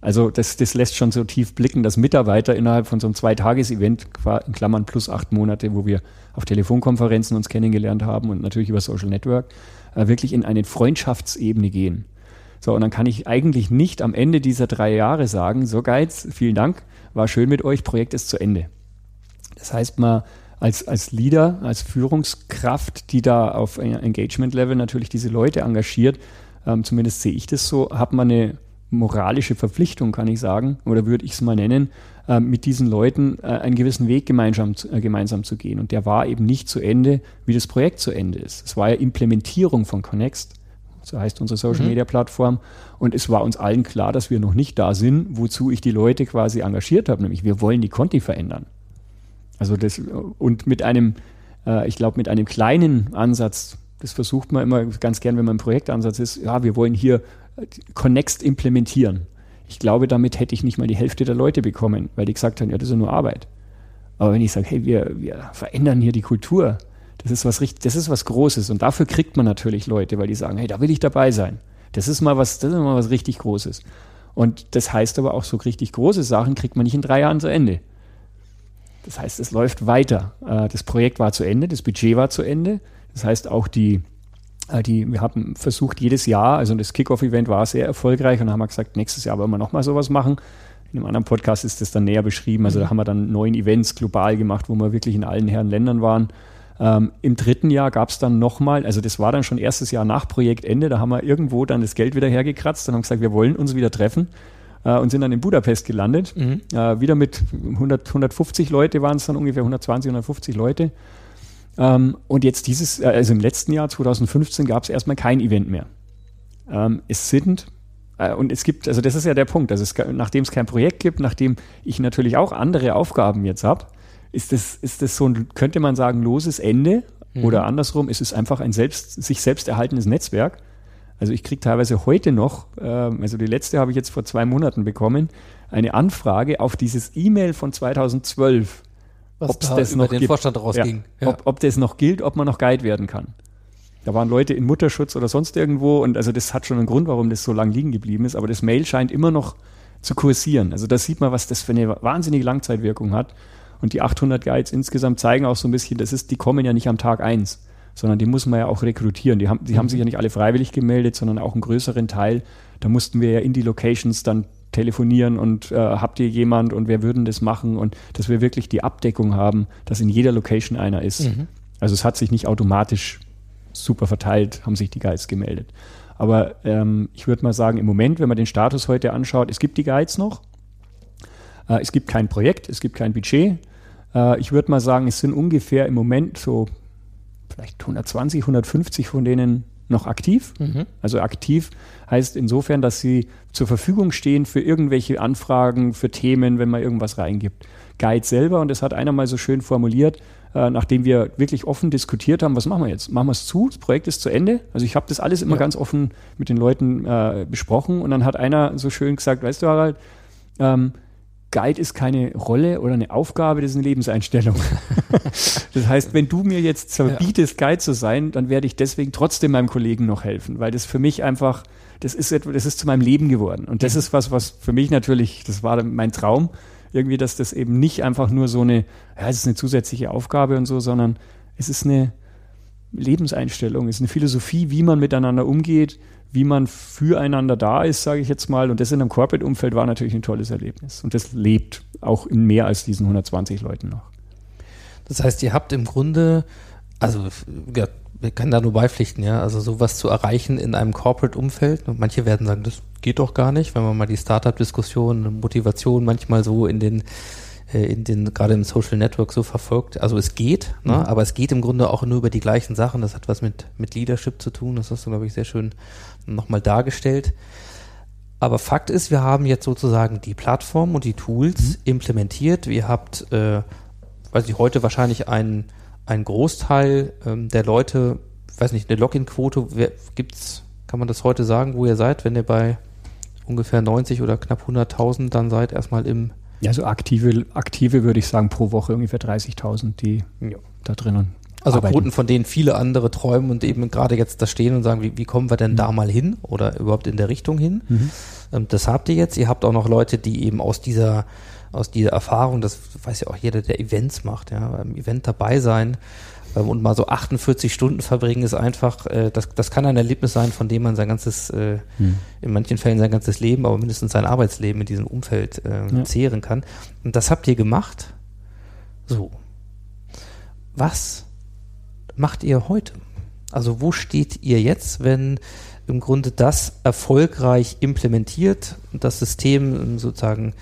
Also das, das lässt schon so tief blicken, dass Mitarbeiter innerhalb von so einem Zweitages-Event, in Klammern plus acht Monate, wo wir auf Telefonkonferenzen uns kennengelernt haben und natürlich über Social Network, äh, wirklich in eine Freundschaftsebene gehen. So, und dann kann ich eigentlich nicht am Ende dieser drei Jahre sagen, so Guides, vielen Dank, war schön mit euch, Projekt ist zu Ende. Das heißt, man als, als Leader, als Führungskraft, die da auf Engagement-Level natürlich diese Leute engagiert, ähm, zumindest sehe ich das so, hat man eine moralische Verpflichtung, kann ich sagen, oder würde ich es mal nennen, äh, mit diesen Leuten äh, einen gewissen Weg gemeinsam, zu- äh, gemeinsam zu gehen. Und der war eben nicht zu Ende, wie das Projekt zu Ende ist. Es war ja Implementierung von Connext, so heißt unsere Social Media Plattform. Und es war uns allen klar, dass wir noch nicht da sind, wozu ich die Leute quasi engagiert habe, nämlich wir wollen die Conti verändern. Also das, und mit einem, äh, ich glaube, mit einem kleinen Ansatz, das versucht man immer ganz gern, wenn man im Projektansatz ist, ja, wir wollen hier Connext implementieren. Ich glaube, damit hätte ich nicht mal die Hälfte der Leute bekommen, weil die gesagt haben, ja, das ist ja nur Arbeit. Aber wenn ich sage, hey, wir, wir verändern hier die Kultur, das ist was richtig, das ist was Großes und dafür kriegt man natürlich Leute, weil die sagen, hey, da will ich dabei sein. Das ist mal was, das ist mal was richtig Großes. Und das heißt aber auch, so richtig große Sachen kriegt man nicht in drei Jahren zu Ende. Das heißt, es läuft weiter. Äh, Das Projekt war zu Ende, das Budget war zu Ende. Das heißt, auch die, die wir haben versucht, jedes Jahr, also das Kickoff-Event war sehr erfolgreich und haben wir gesagt, nächstes Jahr wollen wir nochmal sowas machen. In einem anderen Podcast ist das dann näher beschrieben. Also da haben wir dann neun Events global gemacht, wo wir wirklich in allen Herren Ländern waren. Ähm, Im dritten Jahr gab es dann nochmal, also das war dann schon erstes Jahr nach Projektende, da haben wir irgendwo dann das Geld wieder hergekratzt und haben gesagt, wir wollen uns wieder treffen äh, und sind dann in Budapest gelandet. Äh, wieder mit 100, 150 Leute waren es dann ungefähr, 120, 150 Leute. Ähm, und jetzt dieses, äh, also im letzten Jahr, 2015, gab es erstmal kein Event mehr. Ähm, es sind, äh, und es gibt, also das ist ja der Punkt, also es, nachdem es kein Projekt gibt, nachdem ich natürlich auch andere Aufgaben jetzt habe, ist das, ist das so ein, könnte man sagen, loses Ende oder andersrum, ist es einfach ein selbst, sich selbst erhaltenes Netzwerk. Also ich kriege teilweise heute noch, ähm, also die letzte habe ich jetzt vor zwei Monaten bekommen, eine Anfrage auf dieses E-Mail von 2012 Ob's da das noch den gibt. Vorstand rausging. Ja. Ob, ob das noch gilt, ob man noch Guide werden kann. Da waren Leute in Mutterschutz oder sonst irgendwo und also das hat schon einen Grund, warum das so lang liegen geblieben ist, aber das Mail scheint immer noch zu kursieren. Also da sieht man, was das für eine wahnsinnige Langzeitwirkung hat. Und die 800 Guides insgesamt zeigen auch so ein bisschen, das ist, die kommen ja nicht am Tag eins, sondern die muss man ja auch rekrutieren. Die haben, die haben sich ja nicht alle freiwillig gemeldet, sondern auch einen größeren Teil. Da mussten wir ja in die Locations dann telefonieren und äh, habt ihr jemand und wer würden das machen und dass wir wirklich die Abdeckung haben, dass in jeder Location einer ist. Also es hat sich nicht automatisch super verteilt, haben sich die Guides gemeldet. Aber ähm, ich würde mal sagen, im Moment, wenn man den Status heute anschaut, es gibt die Guides noch. Äh, es gibt kein Projekt, es gibt kein Budget. Äh, ich würde mal sagen, es sind ungefähr im Moment so vielleicht 120, 150 von denen noch aktiv. Also aktiv heißt insofern, dass sie zur Verfügung stehen für irgendwelche Anfragen, für Themen, wenn man irgendwas reingibt. Guide selber, und das hat einer mal so schön formuliert, äh, nachdem wir wirklich offen diskutiert haben, was machen wir jetzt? Machen wir es zu? Das Projekt ist zu Ende? Also ich habe das alles immer Ja. ganz offen mit den Leuten äh, besprochen und dann hat einer so schön gesagt, weißt du Harald, ähm, Guide ist keine Rolle oder eine Aufgabe, das ist eine Lebenseinstellung. <laughs> das heißt, wenn du mir jetzt verbietest, Guide zu sein, dann werde ich deswegen trotzdem meinem Kollegen noch helfen, weil das für mich einfach, das ist etwa, das ist zu meinem Leben geworden. Und das ist was, was für mich natürlich, das war mein Traum, irgendwie, dass das eben nicht einfach nur so eine, ja, es ist eine zusätzliche Aufgabe und so, sondern es ist eine Lebenseinstellung, es ist eine Philosophie, wie man miteinander umgeht, wie man füreinander da ist, sage ich jetzt mal. Und das in einem Corporate-Umfeld war natürlich ein tolles Erlebnis. Und das lebt auch in mehr als diesen 120 Leuten noch. Das heißt, ihr habt im Grunde, also ja, wir können da nur beipflichten, ja, also sowas zu erreichen in einem Corporate-Umfeld. Und manche werden sagen, das geht doch gar nicht, wenn man mal die Startup-Diskussion, Motivation manchmal so in den in den, gerade im Social Network so verfolgt. Also es geht, ne? aber es geht im Grunde auch nur über die gleichen Sachen. Das hat was mit, mit Leadership zu tun. Das hast du, glaube ich, sehr schön nochmal dargestellt. Aber Fakt ist, wir haben jetzt sozusagen die Plattform und die Tools implementiert. Ihr habt, äh, weiß ich, heute wahrscheinlich einen, einen Großteil ähm, der Leute, ich weiß nicht, eine Login-Quote, wer- gibt's, kann man das heute sagen, wo ihr seid, wenn ihr bei ungefähr 90 oder knapp 100.000 dann seid, erstmal im Ja, so aktive, aktive würde ich sagen, pro Woche ungefähr 30.000, die da drinnen Also arbeiten. Quoten, von denen viele andere träumen und eben gerade jetzt da stehen und sagen, wie, wie kommen wir denn da mal hin oder überhaupt in der Richtung hin? Ähm, das habt ihr jetzt. Ihr habt auch noch Leute, die eben aus dieser, aus dieser Erfahrung, das weiß ja auch jeder, der Events macht, ja, beim Event dabei sein und mal so 48 Stunden verbringen ist einfach, äh, das, das kann ein Erlebnis sein, von dem man sein ganzes, äh, in manchen Fällen sein ganzes Leben, aber mindestens sein Arbeitsleben in diesem Umfeld äh, Ja. zehren kann. Und das habt ihr gemacht. So. Was macht ihr heute? Also wo steht ihr jetzt, wenn im Grunde das erfolgreich implementiert und das System ähm, sozusagen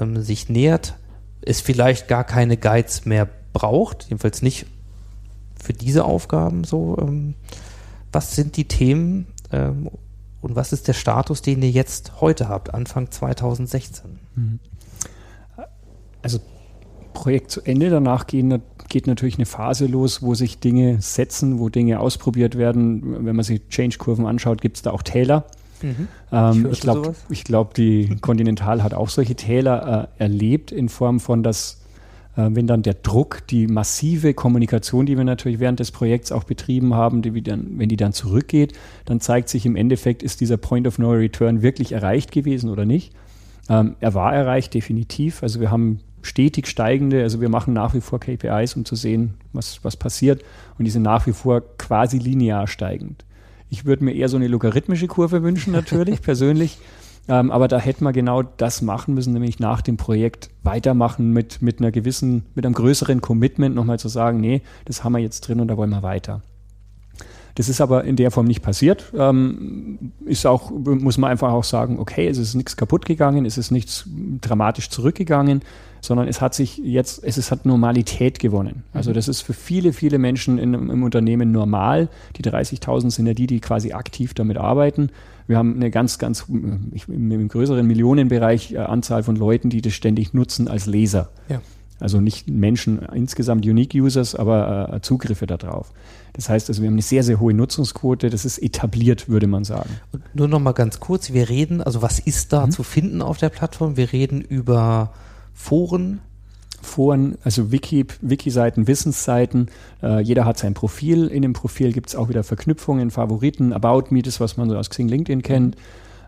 ähm, sich nähert, es vielleicht gar keine Guides mehr braucht, jedenfalls nicht für diese Aufgaben so. Ähm, was sind die Themen ähm, und was ist der Status, den ihr jetzt heute habt, Anfang 2016? also Projekt zu Ende, danach gehen, geht natürlich eine Phase los, wo sich Dinge setzen, wo Dinge ausprobiert werden. Wenn man sich Change-Kurven anschaut, gibt es da auch Täler. Ähm, hörte ich glaube, glaub, die Continental hat auch solche Täler äh, erlebt in Form von, dass wenn dann der Druck, die massive Kommunikation, die wir natürlich während des Projekts auch betrieben haben, die dann, wenn die dann zurückgeht, dann zeigt sich im Endeffekt, ist dieser Point of No Return wirklich erreicht gewesen oder nicht. Ähm, er war erreicht, definitiv. Also wir haben stetig steigende, also wir machen nach wie vor KPIs, um zu sehen, was, was passiert. Und die sind nach wie vor quasi linear steigend. Ich würde mir eher so eine logarithmische Kurve wünschen, natürlich, <laughs> persönlich. Ähm, aber da hätte man genau das machen müssen, nämlich nach dem Projekt weitermachen mit, mit einer gewissen, mit einem größeren Commitment nochmal zu sagen, nee, das haben wir jetzt drin und da wollen wir weiter. Das ist aber in der Form nicht passiert. Ähm, ist auch, muss man einfach auch sagen, okay, es ist nichts kaputt gegangen, es ist nichts dramatisch zurückgegangen, sondern es hat sich jetzt, es ist, hat Normalität gewonnen. Also das ist für viele, viele Menschen in, im Unternehmen normal. Die 30.000 sind ja die, die quasi aktiv damit arbeiten. Wir haben eine ganz, ganz ich, im größeren Millionenbereich äh, Anzahl von Leuten, die das ständig nutzen als Leser. Ja. Also nicht Menschen insgesamt Unique Users, aber äh, Zugriffe darauf. Das heißt also, wir haben eine sehr, sehr hohe Nutzungsquote. Das ist etabliert, würde man sagen. Und nur noch mal ganz kurz, wir reden, also was ist da Mhm. zu finden auf der Plattform? Wir reden über Foren. Foren, also Wiki, Wiki-Seiten, Wissensseiten. Äh, jeder hat sein Profil. In dem Profil gibt es auch wieder Verknüpfungen, Favoriten, About Me, das, was man so aus Xing LinkedIn kennt.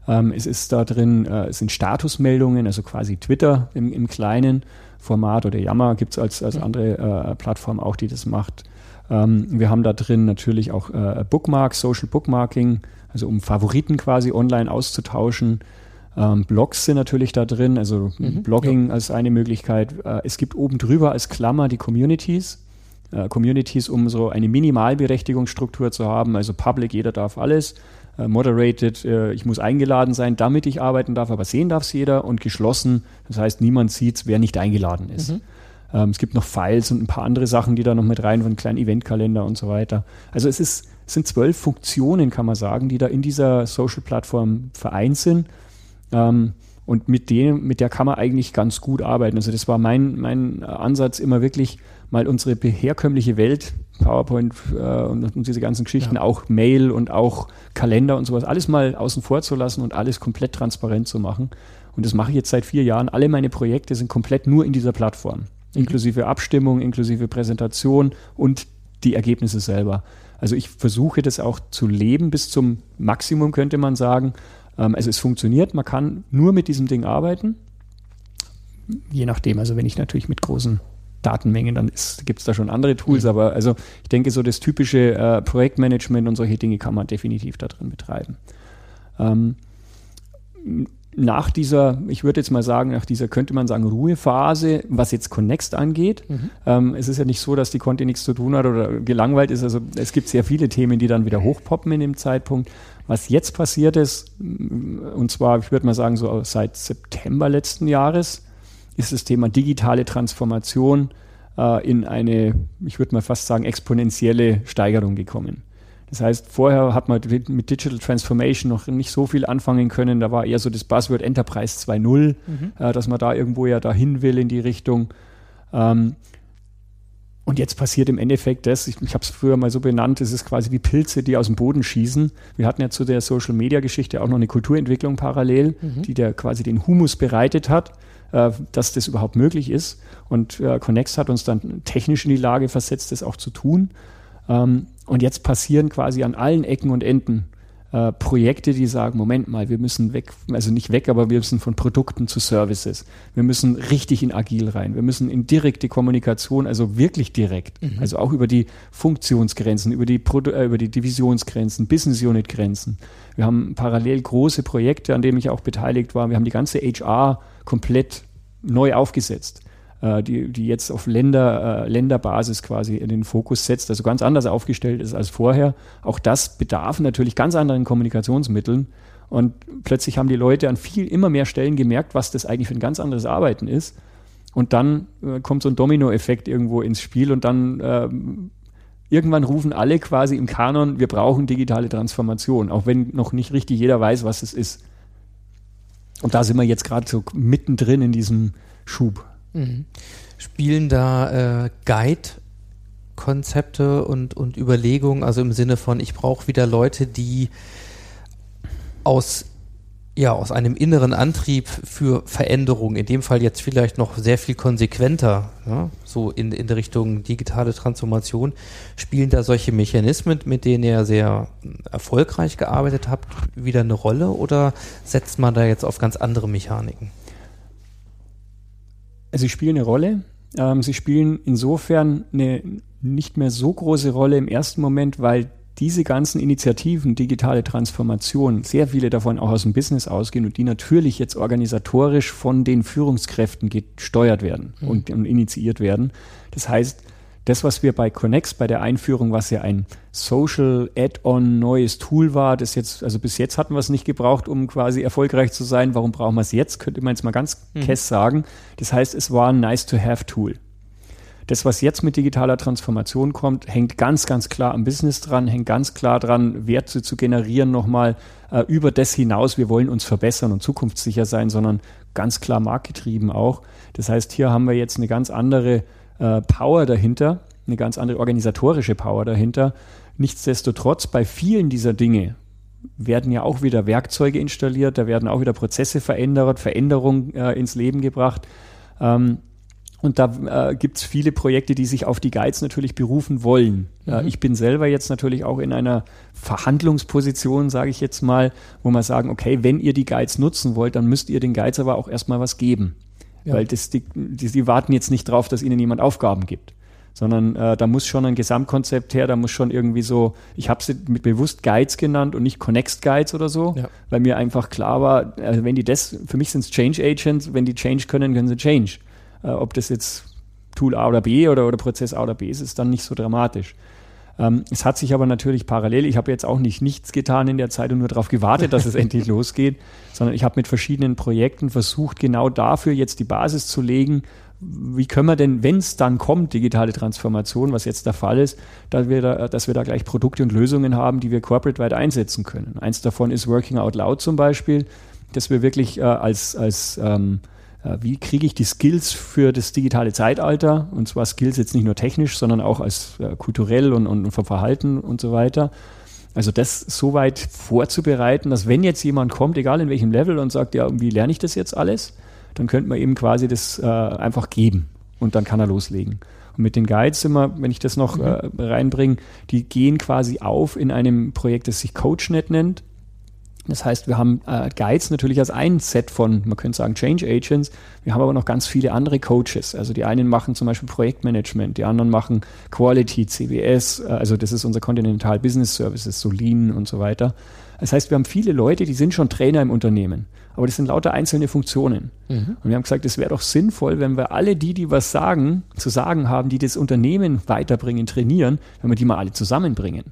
Ähm, es ist da drin, äh, es sind Statusmeldungen, also quasi Twitter im, im kleinen Format oder Yammer gibt es als, als andere äh, Plattform auch, die das macht. Ähm, wir haben da drin natürlich auch äh, Bookmarks, Social Bookmarking, also um Favoriten quasi online auszutauschen. Ähm, Blogs sind natürlich da drin, also Blogging als eine Möglichkeit. Äh, es gibt oben drüber als Klammer die Communities. Äh, Communities, um so eine Minimalberechtigungsstruktur zu haben, also Public, jeder darf alles. Moderated, ich muss eingeladen sein, damit ich arbeiten darf, aber sehen darf es jeder. Und geschlossen, das heißt, niemand sieht wer nicht eingeladen ist. Ähm, es gibt noch Files und ein paar andere Sachen, die da noch mit rein, von kleinen Eventkalender und so weiter. Also es ist, es sind zwölf Funktionen, kann man sagen, die da in dieser Social-Plattform vereint sind. Ähm, und mit dem, mit der kann man eigentlich ganz gut arbeiten. Also das war mein, mein Ansatz, immer wirklich mal unsere herkömmliche Welt, PowerPoint äh, und, und diese ganzen Geschichten, auch Mail und auch Kalender und sowas, alles mal außen vor zu lassen und alles komplett transparent zu machen. Und das mache ich jetzt seit vier Jahren. Alle meine Projekte sind komplett nur in dieser Plattform. Inklusive Abstimmung, inklusive Präsentation und die Ergebnisse selber. Also ich versuche das auch zu leben bis zum Maximum, könnte man sagen. Also es funktioniert, man kann nur mit diesem Ding arbeiten. Je nachdem, also wenn ich natürlich mit großen Datenmengen, dann gibt es da schon andere Tools, aber also ich denke, so das typische äh, Projektmanagement und solche Dinge kann man definitiv da drin betreiben. Ähm, nach dieser, ich würde jetzt mal sagen, nach dieser, könnte man sagen, Ruhephase, was jetzt Connext angeht. Ähm, es ist ja nicht so, dass die Conti nichts zu tun hat oder gelangweilt ist. Also es gibt sehr viele Themen, die dann wieder hochpoppen in dem Zeitpunkt. Was jetzt passiert ist, und zwar, ich würde mal sagen, so seit September letzten Jahres, ist das Thema digitale Transformation äh, in eine, ich würde mal fast sagen, exponentielle Steigerung gekommen. Das heißt, vorher hat man mit Digital Transformation noch nicht so viel anfangen können. Da war eher so das Buzzword Enterprise 2.0, äh, dass man da irgendwo ja dahin will in die Richtung. Ähm, und jetzt passiert im Endeffekt das, ich, ich habe es früher mal so benannt, es ist quasi wie Pilze, die aus dem Boden schießen. Wir hatten ja zu der Social-Media-Geschichte auch noch eine Kulturentwicklung parallel, die der quasi den Humus bereitet hat, äh, dass das überhaupt möglich ist. Und äh, Connex hat uns dann technisch in die Lage versetzt, das auch zu tun. Ähm, und jetzt passieren quasi an allen Ecken und Enden äh, Projekte, die sagen, Moment mal, wir müssen weg, also nicht weg, aber wir müssen von Produkten zu Services. Wir müssen richtig in agil rein. Wir müssen in direkte Kommunikation, also wirklich direkt, also auch über die Funktionsgrenzen, über die, Produ äh, über die Divisionsgrenzen, Business Unit Grenzen. Wir haben parallel große Projekte, an denen ich auch beteiligt war. Wir haben die ganze HR komplett neu aufgesetzt die, die jetzt auf Länder, äh, Länderbasis quasi in den Fokus setzt, also ganz anders aufgestellt ist als vorher. Auch das bedarf natürlich ganz anderen Kommunikationsmitteln. Und plötzlich haben die Leute an viel, immer mehr Stellen gemerkt, was das eigentlich für ein ganz anderes Arbeiten ist. Und dann äh, kommt so ein Dominoeffekt irgendwo ins Spiel und dann ähm, irgendwann rufen alle quasi im Kanon, wir brauchen digitale Transformation, auch wenn noch nicht richtig jeder weiß, was es ist. Und da sind wir jetzt gerade so mittendrin in diesem Schub. Spielen da äh, Guide-Konzepte und, und Überlegungen, also im Sinne von, ich brauche wieder Leute, die aus, ja, aus einem inneren Antrieb für Veränderung, in dem Fall jetzt vielleicht noch sehr viel konsequenter, ja, so in, in Richtung digitale Transformation, spielen da solche Mechanismen, mit denen ihr sehr erfolgreich gearbeitet habt, wieder eine Rolle oder setzt man da jetzt auf ganz andere Mechaniken? Sie spielen eine Rolle. Ähm, sie spielen insofern eine nicht mehr so große Rolle im ersten Moment, weil diese ganzen Initiativen, digitale Transformation, sehr viele davon auch aus dem Business ausgehen und die natürlich jetzt organisatorisch von den Führungskräften gesteuert werden Mhm. und, und initiiert werden. Das heißt, das, was wir bei Connex, bei der Einführung, was ja ein Social Add-on neues Tool war, das jetzt, also bis jetzt hatten wir es nicht gebraucht, um quasi erfolgreich zu sein. Warum brauchen wir es jetzt? Könnte man jetzt mal ganz kess sagen. Das heißt, es war ein Nice-to-have-Tool. Das, was jetzt mit digitaler Transformation kommt, hängt ganz, ganz klar am Business dran, hängt ganz klar dran, Werte zu generieren nochmal äh, über das hinaus. Wir wollen uns verbessern und zukunftssicher sein, sondern ganz klar marktgetrieben auch. Das heißt, hier haben wir jetzt eine ganz andere äh, Power dahinter, eine ganz andere organisatorische Power dahinter. Nichtsdestotrotz, bei vielen dieser Dinge werden ja auch wieder Werkzeuge installiert, da werden auch wieder Prozesse verändert, Veränderungen äh, ins Leben gebracht. Ähm, und da äh, gibt es viele Projekte, die sich auf die Guides natürlich berufen wollen. Äh, ich bin selber jetzt natürlich auch in einer Verhandlungsposition, sage ich jetzt mal, wo man sagen, okay, wenn ihr die Guides nutzen wollt, dann müsst ihr den Guides aber auch erstmal was geben. Ja. Weil das, die, die, die warten jetzt nicht drauf, dass ihnen jemand Aufgaben gibt. Sondern äh, da muss schon ein Gesamtkonzept her, da muss schon irgendwie so, ich habe sie mit bewusst Guides genannt und nicht Connect Guides oder so, Ja. weil mir einfach klar war, also wenn die das, für mich sind es Change Agents, wenn die Change können, können sie Change. Äh, ob das jetzt Tool A oder B oder, oder Prozess A oder B ist, ist dann nicht so dramatisch. Ähm, es hat sich aber natürlich parallel, ich habe jetzt auch nicht nichts getan in der Zeit und nur darauf gewartet, dass es <laughs> endlich losgeht, sondern ich habe mit verschiedenen Projekten versucht, genau dafür jetzt die Basis zu legen. Wie können wir denn, wenn es dann kommt, digitale Transformation, was jetzt der Fall ist, dass wir, da, dass wir da gleich Produkte und Lösungen haben, die wir corporate-weit einsetzen können. Eins davon ist Working Out Loud zum Beispiel, dass wir wirklich äh, als, als ähm, äh, wie kriege ich die Skills für das digitale Zeitalter? Und zwar Skills jetzt nicht nur technisch, sondern auch als äh, kulturell und, und vom Verhalten und so weiter. Also das so weit vorzubereiten, dass wenn jetzt jemand kommt, egal in welchem Level, und sagt, ja, wie lerne ich das jetzt alles, dann könnte man eben quasi das äh, einfach geben und dann kann er loslegen. Und mit den Guides immer, wenn ich das noch äh, reinbringe, die gehen quasi auf in einem Projekt, das sich CoachNet nennt. Das heißt, wir haben äh, Guides natürlich als ein Set von, man könnte sagen, Change Agents. Wir haben aber noch ganz viele andere Coaches. Also die einen machen zum Beispiel Projektmanagement, die anderen machen Quality, CBS, äh, also das ist unser Continental Business Services, so Lean und so weiter. Das heißt, wir haben viele Leute, die sind schon Trainer im Unternehmen. Aber das sind lauter einzelne Funktionen. Und wir haben gesagt, es wäre doch sinnvoll, wenn wir alle die, die was sagen, zu sagen haben, die das Unternehmen weiterbringen, trainieren, wenn wir die mal alle zusammenbringen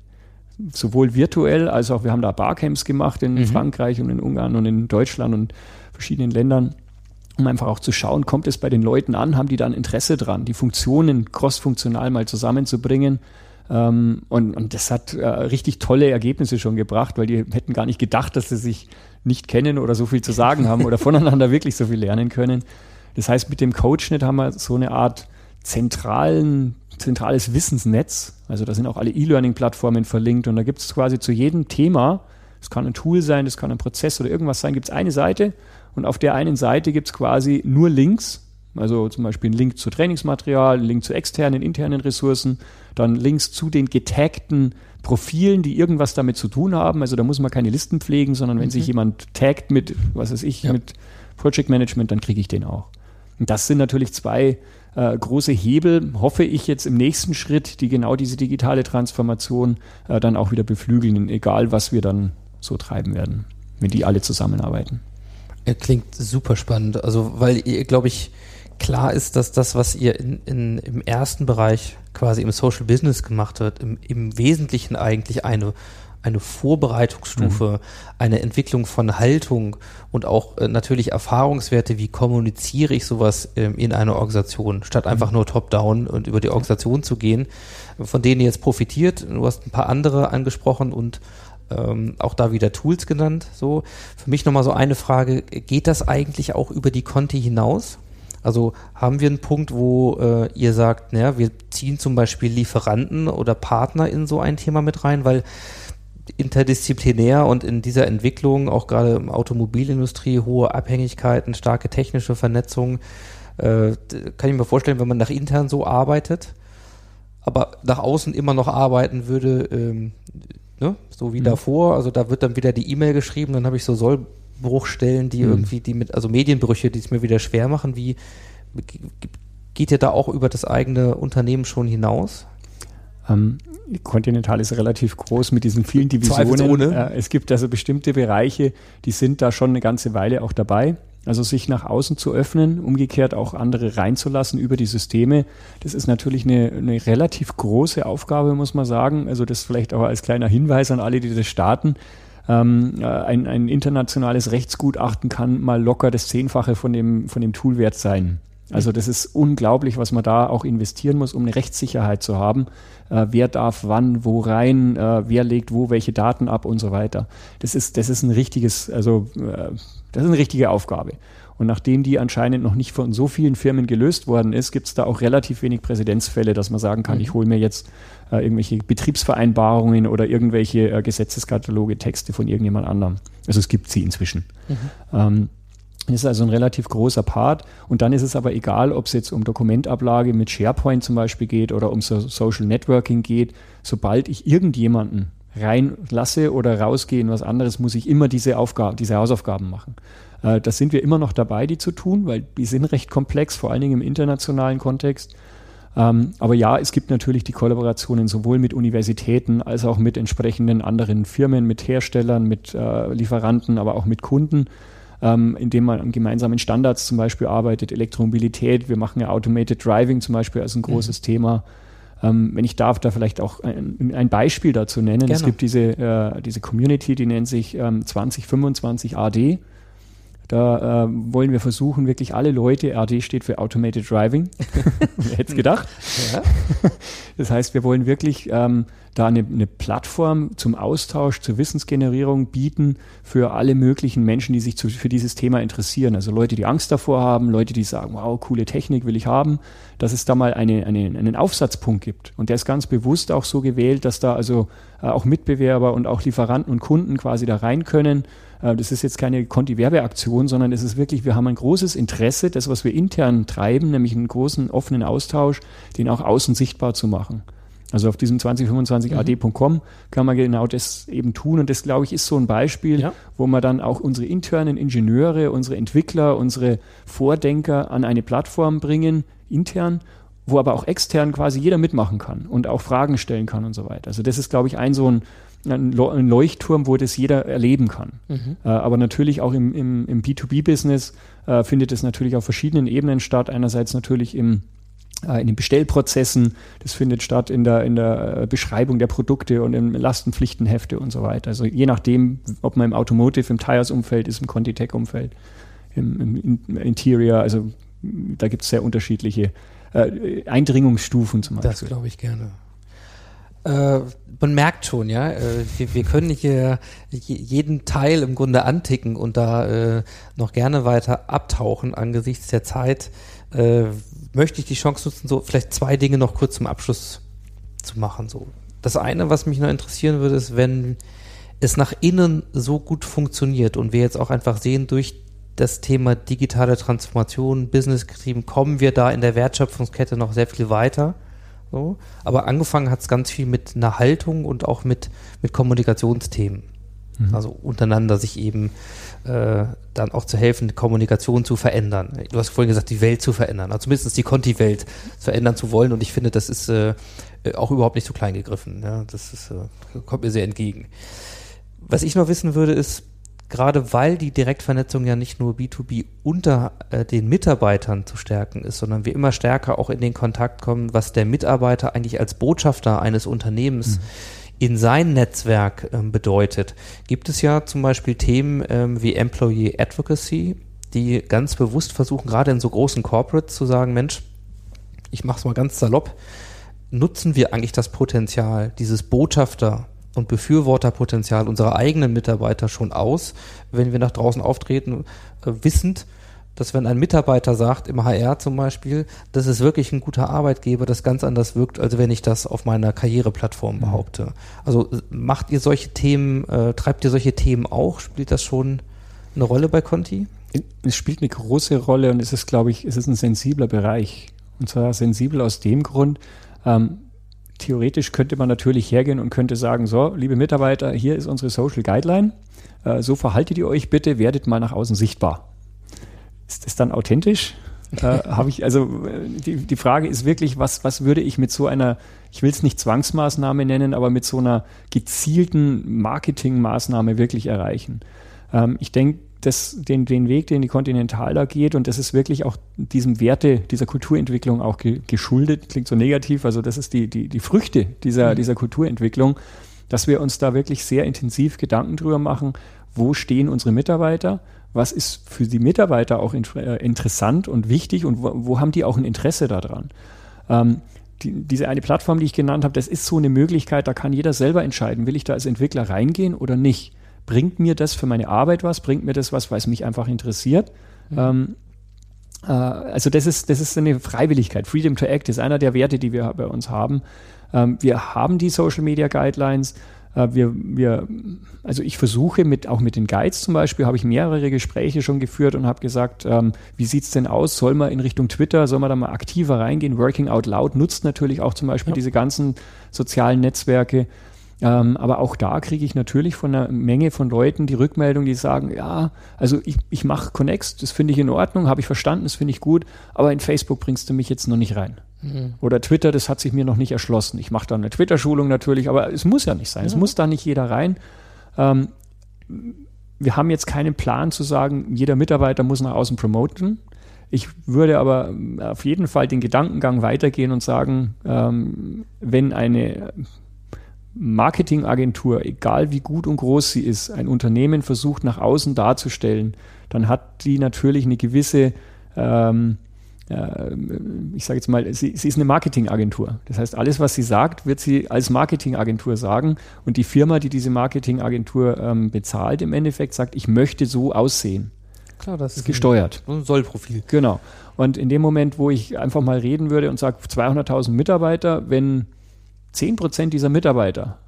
sowohl virtuell als auch wir haben da Barcamps gemacht in Frankreich und in Ungarn und in Deutschland und verschiedenen Ländern, um einfach auch zu schauen, kommt es bei den Leuten an, haben die dann Interesse dran, die Funktionen crossfunktional mal zusammenzubringen. Ähm, und, und das hat äh, richtig tolle Ergebnisse schon gebracht, weil die hätten gar nicht gedacht, dass sie sich nicht kennen oder so viel zu sagen haben oder <laughs> voneinander wirklich so viel lernen können. Das heißt, mit dem CoachNet haben wir so eine Art zentralen, zentrales Wissensnetz. Also da sind auch alle E-Learning-Plattformen verlinkt und da gibt es quasi zu jedem Thema, es kann ein Tool sein, das kann ein Prozess oder irgendwas sein, gibt es eine Seite und auf der einen Seite gibt es quasi nur Links, also zum Beispiel ein Link zu Trainingsmaterial, ein Link zu externen, internen Ressourcen, dann Links zu den getagten Profilen, die irgendwas damit zu tun haben. Also da muss man keine Listen pflegen, sondern wenn sich jemand taggt mit, was weiß ich, Ja. mit Project Management, dann kriege ich den auch. Und das sind natürlich zwei äh, große Hebel, hoffe ich jetzt im nächsten Schritt, die genau diese digitale Transformation äh, dann auch wieder beflügeln, egal was wir dann so treiben werden, wenn die alle zusammenarbeiten. Klingt super spannend. Also, weil glaube ich, klar ist, dass das, was ihr in, in, im ersten Bereich quasi im Social Business gemacht habt, im, im Wesentlichen eigentlich eine, eine Vorbereitungsstufe, eine Entwicklung von Haltung und auch äh, natürlich Erfahrungswerte, wie kommuniziere ich sowas ähm, in einer Organisation, statt einfach nur top-down und über die Organisation zu gehen, von denen ihr jetzt profitiert. Du hast ein paar andere angesprochen und ähm, auch da wieder Tools genannt. So für mich nochmal so eine Frage: Geht das eigentlich auch über die Conti hinaus? Also haben wir einen Punkt, wo äh, ihr sagt, naja, wir ziehen zum Beispiel Lieferanten oder Partner in so ein Thema mit rein, weil interdisziplinär und in dieser Entwicklung, auch gerade im Automobilindustrie, hohe Abhängigkeiten, starke technische Vernetzung, äh, kann ich mir vorstellen, wenn man nach intern so arbeitet, aber nach außen immer noch arbeiten würde, ähm, ne, so wie davor, also da wird dann wieder die E-Mail geschrieben, dann habe ich so Sollbruchstellen, die irgendwie, die mit, also Medienbrüche, die es mir wieder schwer machen, wie geht ihr da auch über das eigene Unternehmen schon hinaus? Ähm, Continental ist relativ groß mit diesen vielen Divisionen. Äh, es gibt also bestimmte Bereiche, die sind da schon eine ganze Weile auch dabei. Also sich nach außen zu öffnen, umgekehrt auch andere reinzulassen über die Systeme, das ist natürlich eine, eine relativ große Aufgabe, muss man sagen. Also das vielleicht auch als kleiner Hinweis an alle, die das starten. Ähm, äh, ein, ein internationales Rechtsgutachten kann mal locker das Zehnfache von dem, von dem Toolwert sein. Also das ist unglaublich, was man da auch investieren muss, um eine Rechtssicherheit zu haben. Äh, wer darf wann, wo rein, äh, wer legt wo welche Daten ab und so weiter. Das ist, das ist ein richtiges, also äh, das ist eine richtige Aufgabe. Und nachdem die anscheinend noch nicht von so vielen Firmen gelöst worden ist, gibt es da auch relativ wenig Präzedenzfälle, dass man sagen kann, Mhm. ich hole mir jetzt äh, irgendwelche Betriebsvereinbarungen oder irgendwelche äh, Gesetzeskataloge, Texte von irgendjemand anderem. Also es gibt sie inzwischen. Ähm, das ist also ein relativ großer Part. Und dann ist es aber egal, ob es jetzt um Dokumentablage mit SharePoint zum Beispiel geht oder um so Social Networking geht. Sobald ich irgendjemanden reinlasse oder rausgehe in was anderes, muss ich immer diese Aufgaben, diese Hausaufgaben machen. Äh, das sind wir immer noch dabei, die zu tun, weil die sind recht komplex, vor allen Dingen im internationalen Kontext. Ähm, aber ja, es gibt natürlich die Kollaborationen sowohl mit Universitäten als auch mit entsprechenden anderen Firmen, mit Herstellern, mit äh, Lieferanten, aber auch mit Kunden, ähm, indem man an gemeinsamen Standards zum Beispiel arbeitet, Elektromobilität. Wir machen ja Automated Driving zum Beispiel als ein großes Thema. Ähm, wenn ich darf, da vielleicht auch ein, ein Beispiel dazu nennen. Es Gerne. gibt diese, äh, diese Community, die nennt sich ähm, 2025 AD. Da äh, wollen wir versuchen, wirklich alle Leute, RD steht für Automated Driving. <laughs> Wer hätte es gedacht? Ja. <laughs> Das heißt, wir wollen wirklich ähm, da eine, eine Plattform zum Austausch, zur Wissensgenerierung bieten für alle möglichen Menschen, die sich zu, für dieses Thema interessieren. Also Leute, die Angst davor haben, Leute, die sagen, wow, coole Technik will ich haben, dass es da mal eine, eine, einen Aufsatzpunkt gibt. Und der ist ganz bewusst auch so gewählt, dass da also äh, auch Mitbewerber und auch Lieferanten und Kunden quasi da rein können. Äh, Das ist jetzt keine Conti-Werbeaktion, sondern es ist wirklich, wir haben ein großes Interesse, das, was wir intern treiben, nämlich einen großen offenen Austausch, den auch außen sichtbar zu machen. Also auf diesem 2025ad.com kann man genau das eben tun. Und das, glaube ich, ist so ein Beispiel, Ja. wo man dann auch unsere internen Ingenieure, unsere Entwickler, unsere Vordenker an eine Plattform bringen, intern, wo aber auch extern quasi jeder mitmachen kann und auch Fragen stellen kann und so weiter. Also das ist, glaube ich, ein so ein, ein Leuchtturm, wo das jeder erleben kann. Äh, aber natürlich auch im, im, im B2B-Business äh, findet es natürlich auf verschiedenen Ebenen statt. Einerseits natürlich im äh, in den Bestellprozessen, das findet statt in der, in der äh, Beschreibung der Produkte und im Lastenpflichtenhefte und so weiter. Also je nachdem, ob man im Automotive, im Tires-Umfeld ist, im Contitech-Umfeld, im, im, Interior, also da gibt es sehr unterschiedliche äh, Eindringungsstufen zum Das Beispiel. glaube ich gerne. Äh, man merkt schon, ja, äh, wir, wir können hier je- jeden Teil im Grunde anticken und da äh, noch gerne weiter abtauchen angesichts der Zeit. Äh, möchte ich die Chance nutzen, so vielleicht zwei Dinge noch kurz zum Abschluss zu machen. So. Das eine, was mich noch interessieren würde, ist, wenn es nach innen so gut funktioniert und wir jetzt auch einfach sehen, durch das Thema digitale Transformation, Business-getrieben, kommen wir da in der Wertschöpfungskette noch sehr viel weiter. So. Aber angefangen hat es ganz viel mit einer Haltung und auch mit, mit Kommunikationsthemen. Also untereinander sich eben äh, dann auch zu helfen, Kommunikation zu verändern. Du hast vorhin gesagt, die Welt zu verändern, also zumindest die Conti-Welt verändern zu wollen. Und ich finde, das ist äh, äh, auch überhaupt nicht so klein gegriffen. Ja? Das ist, äh, kommt mir sehr entgegen. Was ich noch wissen würde, ist, gerade weil die Direktvernetzung ja nicht nur B2B unter äh, den Mitarbeitern zu stärken ist, sondern wir immer stärker auch in den Kontakt kommen, was der Mitarbeiter eigentlich als Botschafter eines Unternehmens in sein Netzwerk ähm, bedeutet, gibt es ja zum Beispiel Themen ähm, wie Employee Advocacy, die ganz bewusst versuchen, gerade in so großen Corporates zu sagen, Mensch, ich mache es mal ganz salopp, nutzen wir eigentlich das Potenzial, dieses Botschafter- und Befürworterpotenzial unserer eigenen Mitarbeiter schon aus, wenn wir nach draußen auftreten, äh, wissend, dass wenn ein Mitarbeiter sagt, im HR zum Beispiel, das ist wirklich ein guter Arbeitgeber, das ganz anders wirkt, als wenn ich das auf meiner Karriereplattform behaupte. Also äh, macht ihr solche Themen, äh, treibt ihr solche Themen auch? Spielt das schon eine Rolle bei Conti? Es spielt eine große Rolle und es ist, glaube ich, es ist ein sensibler Bereich. Und zwar sensibel aus dem Grund, ähm, theoretisch könnte man natürlich hergehen und könnte sagen, so, liebe Mitarbeiter, hier ist unsere Social Guideline, äh, so verhaltet ihr euch bitte, werdet mal nach außen sichtbar. Ist das dann authentisch? äh, <laughs> habe ich, also äh, die, die Frage ist wirklich, was, was würde ich mit so einer, ich will es nicht Zwangsmaßnahme nennen, aber mit so einer gezielten Marketingmaßnahme wirklich erreichen? Ähm, ich denke, das, den, den Weg, den die Continental da geht, und das ist wirklich auch diesem Werte, dieser Kulturentwicklung auch ge, geschuldet, klingt so negativ, also das ist die, die, die Früchte dieser, mhm. dieser Kulturentwicklung, dass wir uns da wirklich sehr intensiv Gedanken drüber machen, wo stehen unsere Mitarbeiter, was ist für die Mitarbeiter auch in, äh, interessant und wichtig? Und wo, wo, haben die auch ein Interesse daran. Ähm, die, diese eine Plattform, die ich genannt habe, das ist so eine Möglichkeit, da kann jeder selber entscheiden, will ich da als Entwickler reingehen oder nicht bringt mir das für meine Arbeit was, bringt mir das was, weil es mich einfach interessiert. Mhm. Ähm, äh, also das ist, das ist eine Freiwilligkeit. Freedom to Act ist einer der Werte, die wir bei uns haben. Ähm, wir haben die Social Media Guidelines. Äh, wir, wir, also ich versuche mit, auch mit den Guides zum Beispiel, habe ich mehrere Gespräche schon geführt und habe gesagt, ähm, wie sieht es denn aus? Soll man in Richtung Twitter, soll man da mal aktiver reingehen? Working Out Loud nutzt natürlich auch zum Beispiel ja. diese ganzen sozialen Netzwerke. Ähm, aber auch da kriege ich natürlich von einer Menge von Leuten die Rückmeldung, die sagen, ja, also ich, ich mache Connex, das finde ich in Ordnung, habe ich verstanden, das finde ich gut, aber in Facebook bringst du mich jetzt noch nicht rein. Mhm. Oder Twitter, das hat sich mir noch nicht erschlossen. Ich mache da eine Twitter-Schulung natürlich, aber es muss ja nicht sein. Mhm. Es muss da nicht jeder rein. Ähm, wir haben jetzt keinen Plan zu sagen, jeder Mitarbeiter muss nach außen promoten. Ich würde aber auf jeden Fall den Gedankengang weitergehen und sagen, ähm, wenn eine Marketingagentur, egal wie gut und groß sie ist, ein Unternehmen versucht nach außen darzustellen, dann hat die natürlich eine gewisse, ähm, äh, ich sage jetzt mal, sie, sie ist eine Marketingagentur. Das heißt, alles, was sie sagt, wird sie als Marketingagentur sagen. Und die Firma, die diese Marketingagentur ähm, bezahlt, im Endeffekt sagt, ich möchte so aussehen. Klar, das ist gesteuert. Ein Sollprofil. Genau. Und in dem Moment, wo ich einfach mal reden würde und sage 200.000 Mitarbeiter, wenn 10 Prozent dieser Mitarbeiter,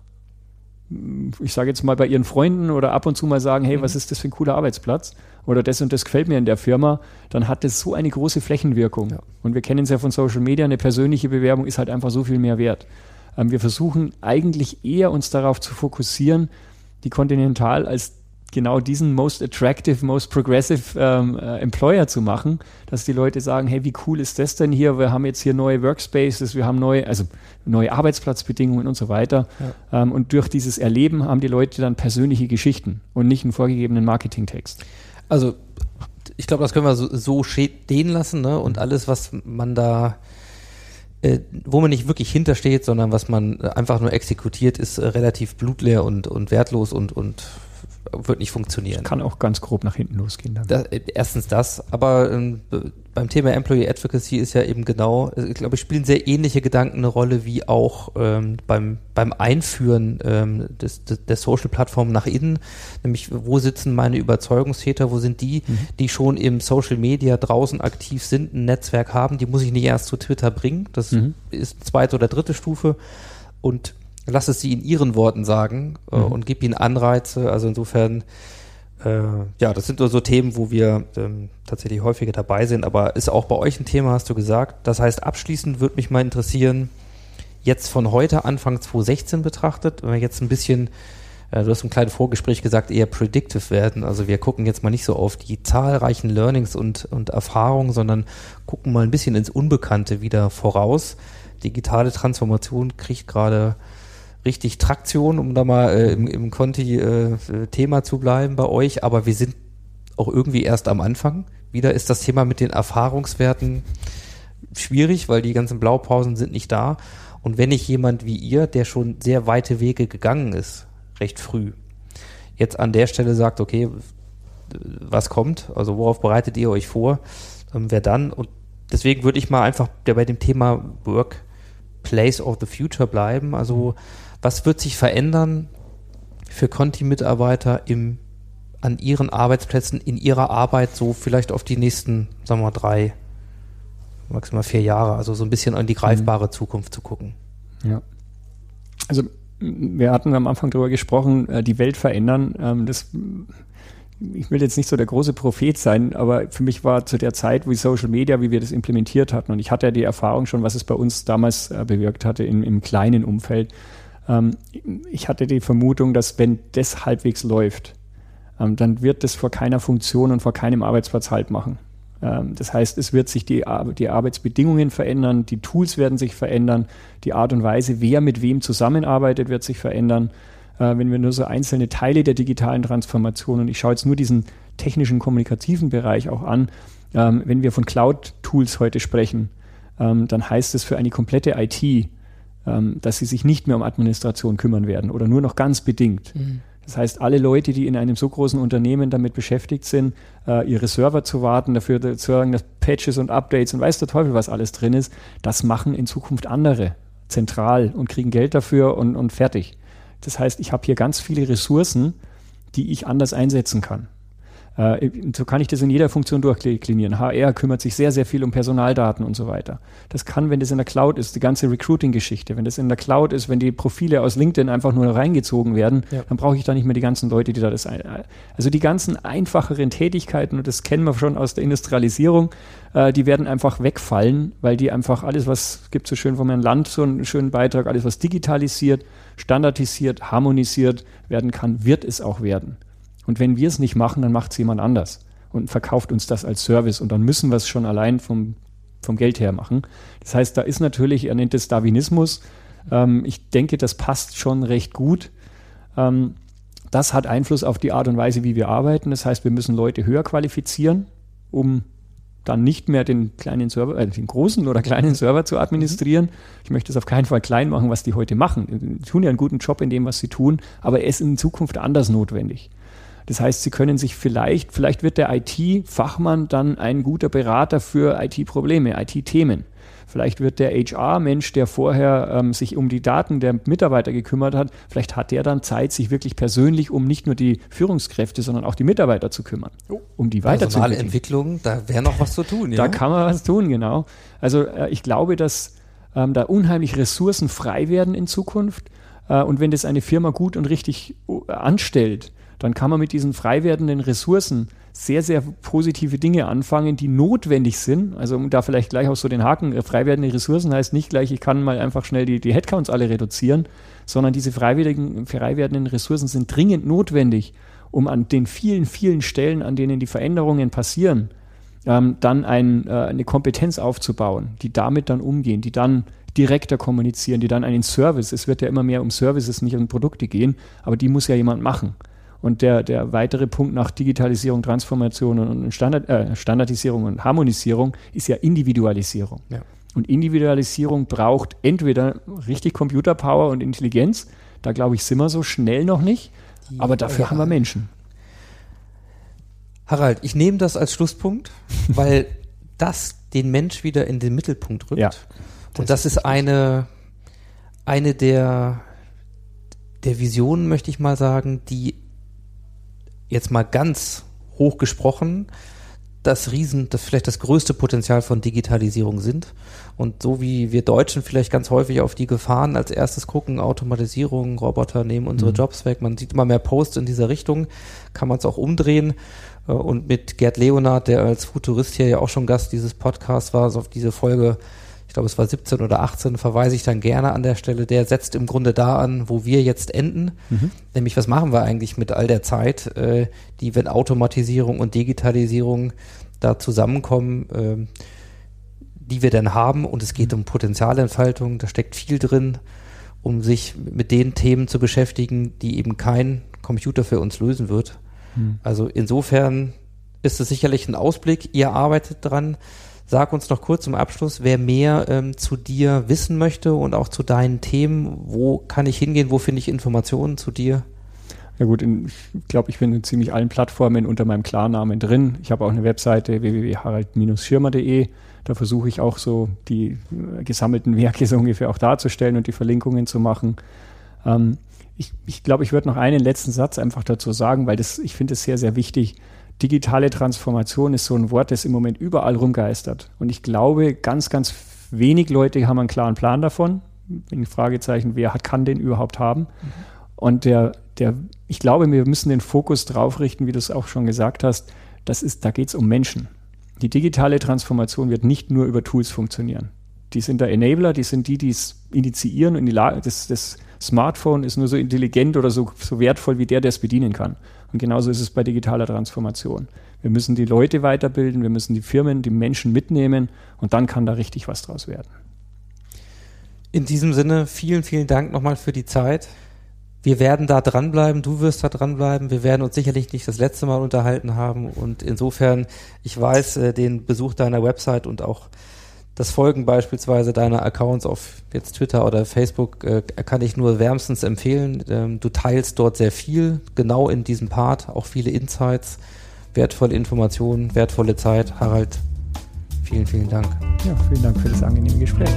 ich sage jetzt mal bei ihren Freunden oder ab und zu mal sagen, hey, mhm. was ist das für ein cooler Arbeitsplatz? Oder das und das gefällt mir in der Firma, dann hat das so eine große Flächenwirkung. Ja. Und wir kennen es ja von Social Media, eine persönliche Bewerbung ist halt einfach so viel mehr wert. Ähm, wir versuchen eigentlich eher uns darauf zu fokussieren, die Continental als genau diesen most attractive, most progressive ähm, äh, Employer zu machen, dass die Leute sagen, hey, wie cool ist das denn hier? Wir haben jetzt hier neue Workspaces, wir haben neue, also neue Arbeitsplatzbedingungen und so weiter. Ja. Ähm, und durch dieses Erleben haben die Leute dann persönliche Geschichten und nicht einen vorgegebenen Marketingtext. Also ich glaube, das können wir so, so stehen lassen, ne? Und alles, was man da äh, wo man nicht wirklich hintersteht, sondern was man einfach nur exekutiert, ist äh, relativ blutleer und, und wertlos und, und wird nicht funktionieren. Kann auch ganz grob nach hinten losgehen. Dann. Das, erstens das, aber ähm, beim Thema Employee Advocacy ist ja eben genau, ich glaube, spielen sehr ähnliche Gedanken eine Rolle wie auch ähm, beim, beim Einführen ähm, des, des, der Social-Plattform nach innen, nämlich wo sitzen meine Überzeugungstäter, wo sind die, mhm. die schon im Social Media draußen aktiv sind, ein Netzwerk haben, die muss ich nicht erst zu Twitter bringen, das mhm. ist zweite oder dritte Stufe und lass es sie in ihren Worten sagen äh, mhm. und gib ihnen Anreize. Also insofern, äh, ja, das sind nur so Themen, wo wir ähm, tatsächlich häufiger dabei sind, aber ist auch bei euch ein Thema, hast du gesagt. Das heißt, abschließend würde mich mal interessieren, jetzt von heute, Anfang 2016 betrachtet, wenn wir jetzt ein bisschen, äh, du hast im kleinen Vorgespräch gesagt, eher predictive werden. Also wir gucken jetzt mal nicht so auf die zahlreichen Learnings und, und Erfahrungen, sondern gucken mal ein bisschen ins Unbekannte wieder voraus. Digitale Transformation kriegt gerade richtig Traktion, um da mal äh, im, im Conti-Thema äh, zu bleiben bei euch, aber wir sind auch irgendwie erst am Anfang. Wieder ist das Thema mit den Erfahrungswerten schwierig, weil die ganzen Blaupausen sind nicht da. Und wenn ich jemand wie ihr, der schon sehr weite Wege gegangen ist, recht früh, jetzt an der Stelle sagt, okay, was kommt, also worauf bereitet ihr euch vor, ähm, wer dann? Und deswegen würde ich mal einfach bei dem Thema Work Place of the Future bleiben. Also was wird sich verändern für Conti-Mitarbeiter im an ihren Arbeitsplätzen, in ihrer Arbeit, so vielleicht auf die nächsten, sagen wir mal, drei, maximal vier Jahre, also so ein bisschen an die greifbare mhm. Zukunft zu gucken. Ja. Also wir hatten am Anfang darüber gesprochen, äh, die Welt verändern. Ähm, das, ich will jetzt nicht so der große Prophet sein, aber für mich war zu der Zeit, wie Social Media, wie wir das implementiert hatten, und ich hatte ja die Erfahrung schon, was es bei uns damals äh, bewirkt hatte in, im kleinen Umfeld, ähm, ich hatte die Vermutung, dass wenn das halbwegs läuft, ähm, dann wird das vor keiner Funktion und vor keinem Arbeitsplatz halt machen. Ähm, das heißt, es wird sich die, die Arbeitsbedingungen verändern, die Tools werden sich verändern, die Art und Weise, wer mit wem zusammenarbeitet, wird sich verändern. Äh, wenn wir nur so einzelne Teile der digitalen Transformation, und ich schaue jetzt nur diesen technischen, kommunikativen Bereich auch an, ähm, wenn wir von Cloud-Tools heute sprechen, ähm, dann heißt es für eine komplette IT, dass sie sich nicht mehr um Administration kümmern werden oder nur noch ganz bedingt. Mhm. Das heißt, alle Leute, die in einem so großen Unternehmen damit beschäftigt sind, äh, ihre Server zu warten, dafür zu sorgen, dass Patches und Updates und weiß der Teufel, was alles drin ist, das machen in Zukunft andere zentral und kriegen Geld dafür und, und fertig. Das heißt, ich habe hier ganz viele Ressourcen, die ich anders einsetzen kann. Äh, so kann ich das in jeder Funktion durchklinieren. HR kümmert sich sehr, sehr viel um Personaldaten und so weiter. Das kann, wenn das in der Cloud ist, die ganze Recruiting-Geschichte, wenn das in der Cloud ist, wenn die Profile aus LinkedIn einfach nur reingezogen werden, ja. dann brauche ich da nicht mehr die ganzen Leute, die da das ein. Also die ganzen einfacheren Tätigkeiten, und das kennen wir schon aus der Industrialisierung, äh, die werden einfach wegfallen, weil die einfach alles, was gibt so schön von meinem Land, so einen schönen Beitrag, alles, was digitalisiert, standardisiert, harmonisiert werden kann, wird es auch werden. Und wenn wir es nicht machen, dann macht es jemand anders und verkauft uns das als Service. Und dann müssen wir es schon allein vom, vom Geld her machen. Das heißt, da ist natürlich, er nennt es Darwinismus. Ähm, ich denke, das passt schon recht gut. Ähm, das hat Einfluss auf die Art und Weise, wie wir arbeiten. Das heißt, wir müssen Leute höher qualifizieren, um dann nicht mehr den kleinen Server, äh, den großen oder kleinen Server zu administrieren. Ich möchte es auf keinen Fall klein machen, was die heute machen. Die tun ja einen guten Job in dem, was sie tun, aber er ist in Zukunft anders notwendig. Das heißt, Sie können sich vielleicht, vielleicht wird der IT-Fachmann dann ein guter Berater für IT-Probleme, IT-Themen. Vielleicht wird der HR-Mensch, der vorher ähm, sich um die Daten der Mitarbeiter gekümmert hat, vielleicht hat der dann Zeit, sich wirklich persönlich um nicht nur die Führungskräfte, sondern auch die Mitarbeiter zu kümmern, oh. um die weiterzuentwickeln. Entwicklung, da wäre noch was zu tun. Ja? Da kann man was tun, genau. Also äh, ich glaube, dass ähm, da unheimlich Ressourcen frei werden in Zukunft. Äh, und wenn das eine Firma gut und richtig uh, anstellt, dann kann man mit diesen frei werdenden Ressourcen sehr, sehr positive Dinge anfangen, die notwendig sind. Also um da vielleicht gleich auch so den Haken, äh, frei werdende Ressourcen heißt nicht gleich, ich kann mal einfach schnell die, die Headcounts alle reduzieren, sondern diese frei werdenden Ressourcen sind dringend notwendig, um an den vielen, vielen Stellen, an denen die Veränderungen passieren, ähm, dann ein, äh, eine Kompetenz aufzubauen, die damit dann umgehen, die dann direkter kommunizieren, die dann einen Service, es wird ja immer mehr um Services, nicht um Produkte gehen, aber die muss ja jemand machen. Und der, der weitere Punkt nach Digitalisierung, Transformation und Standard, äh, Standardisierung und Harmonisierung ist ja Individualisierung. Ja. Und Individualisierung braucht entweder richtig Computerpower und Intelligenz, da glaube ich, sind wir so schnell noch nicht, aber dafür ja. haben wir Menschen. Harald, ich nehme das als Schlusspunkt, <laughs> weil das den Mensch wieder in den Mittelpunkt rückt. Ja, das und das ist, ist eine, eine der, der Visionen, möchte ich mal sagen, die jetzt mal ganz hoch gesprochen, das Riesen, das vielleicht das größte Potenzial von Digitalisierung sind. Und so wie wir Deutschen vielleicht ganz häufig auf die Gefahren als erstes gucken, Automatisierung, Roboter nehmen unsere mhm. Jobs weg, man sieht immer mehr Posts in dieser Richtung, kann man es auch umdrehen. Äh, und mit Gerd Leonard, der als Futurist hier ja auch schon Gast dieses Podcasts war, so auf diese Folge ich glaube es war 17 oder 18, verweise ich dann gerne an der Stelle, der setzt im Grunde da an, wo wir jetzt enden. Mhm. Nämlich, was machen wir eigentlich mit all der Zeit, äh, die, wenn Automatisierung und Digitalisierung da zusammenkommen, äh, die wir denn haben. Und es geht mhm. um Potenzialentfaltung, da steckt viel drin, um sich mit den Themen zu beschäftigen, die eben kein Computer für uns lösen wird. Mhm. Also insofern ist es sicherlich ein Ausblick. Ihr arbeitet dran. Sag uns noch kurz zum Abschluss, wer mehr ähm, zu dir wissen möchte und auch zu deinen Themen. Wo kann ich hingehen? Wo finde ich Informationen zu dir? Ja gut, in, ich glaube, ich bin in ziemlich allen Plattformen unter meinem Klarnamen drin. Ich habe auch eine Webseite www.harald-schirmer.de. Da versuche ich auch so die äh, gesammelten Werke so ungefähr auch darzustellen und die Verlinkungen zu machen. Ähm, ich, ich glaube, ich würde noch einen letzten Satz einfach dazu sagen, weil das, ich finde es sehr, sehr wichtig digitale Transformation ist so ein Wort, das im Moment überall rumgeistert. Und ich glaube, ganz, ganz wenig Leute haben einen klaren Plan davon. Ein Fragezeichen, wer hat, kann den überhaupt haben? Mhm. Und der, der, ich glaube, wir müssen den Fokus drauf richten, wie du es auch schon gesagt hast. Das ist, da geht es um Menschen. Die digitale Transformation wird nicht nur über Tools funktionieren. Die sind der Enabler, die sind die, die es initiieren und die Lage, das, das Smartphone ist nur so intelligent oder so, so wertvoll wie der, der es bedienen kann. Und genauso ist es bei digitaler Transformation. Wir müssen die Leute weiterbilden, wir müssen die Firmen, die Menschen mitnehmen und dann kann da richtig was draus werden. In diesem Sinne, vielen, vielen Dank nochmal für die Zeit. Wir werden da dranbleiben, du wirst da dranbleiben. Wir werden uns sicherlich nicht das letzte Mal unterhalten haben. Und insofern, ich weiß, äh, den Besuch deiner Website und auch das Folgen beispielsweise deiner Accounts auf jetzt Twitter oder Facebook äh, kann ich nur wärmstens empfehlen. Ähm, du teilst dort sehr viel, genau in diesem Part, auch viele Insights, wertvolle Informationen, wertvolle Zeit. Harald, vielen, vielen Dank. Ja, vielen Dank für das angenehme Gespräch.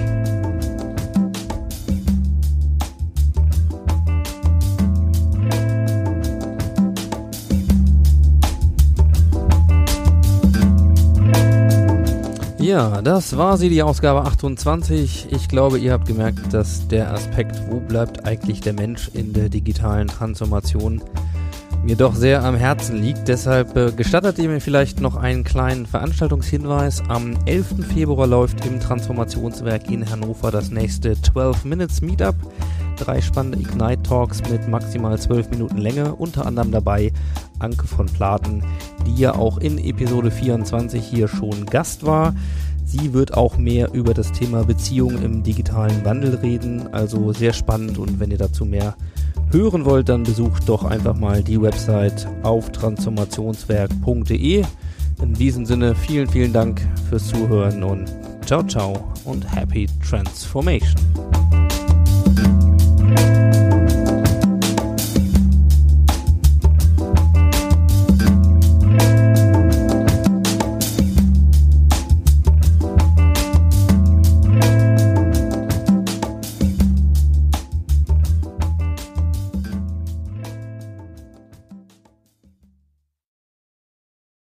Ja, das war sie, die Ausgabe 28. Ich glaube, ihr habt gemerkt, dass der Aspekt, wo bleibt eigentlich der Mensch in der digitalen Transformation, mir doch sehr am Herzen liegt. Deshalb äh, gestattet ihr mir vielleicht noch einen kleinen Veranstaltungshinweis. Am 11. Februar läuft im Transformationswerk in Hannover das nächste 12 Minutes Meetup. Drei spannende Ignite Talks mit maximal 12 Minuten Länge, unter anderem dabei Anke von Platen, die ja auch in Episode 24 hier schon Gast war. Sie wird auch mehr über das Thema Beziehung im digitalen Wandel reden, also sehr spannend und wenn ihr dazu mehr hören wollt, dann besucht doch einfach mal die Website auf transformationswerk.de. In diesem Sinne vielen, vielen Dank fürs Zuhören und ciao, ciao und happy transformation. you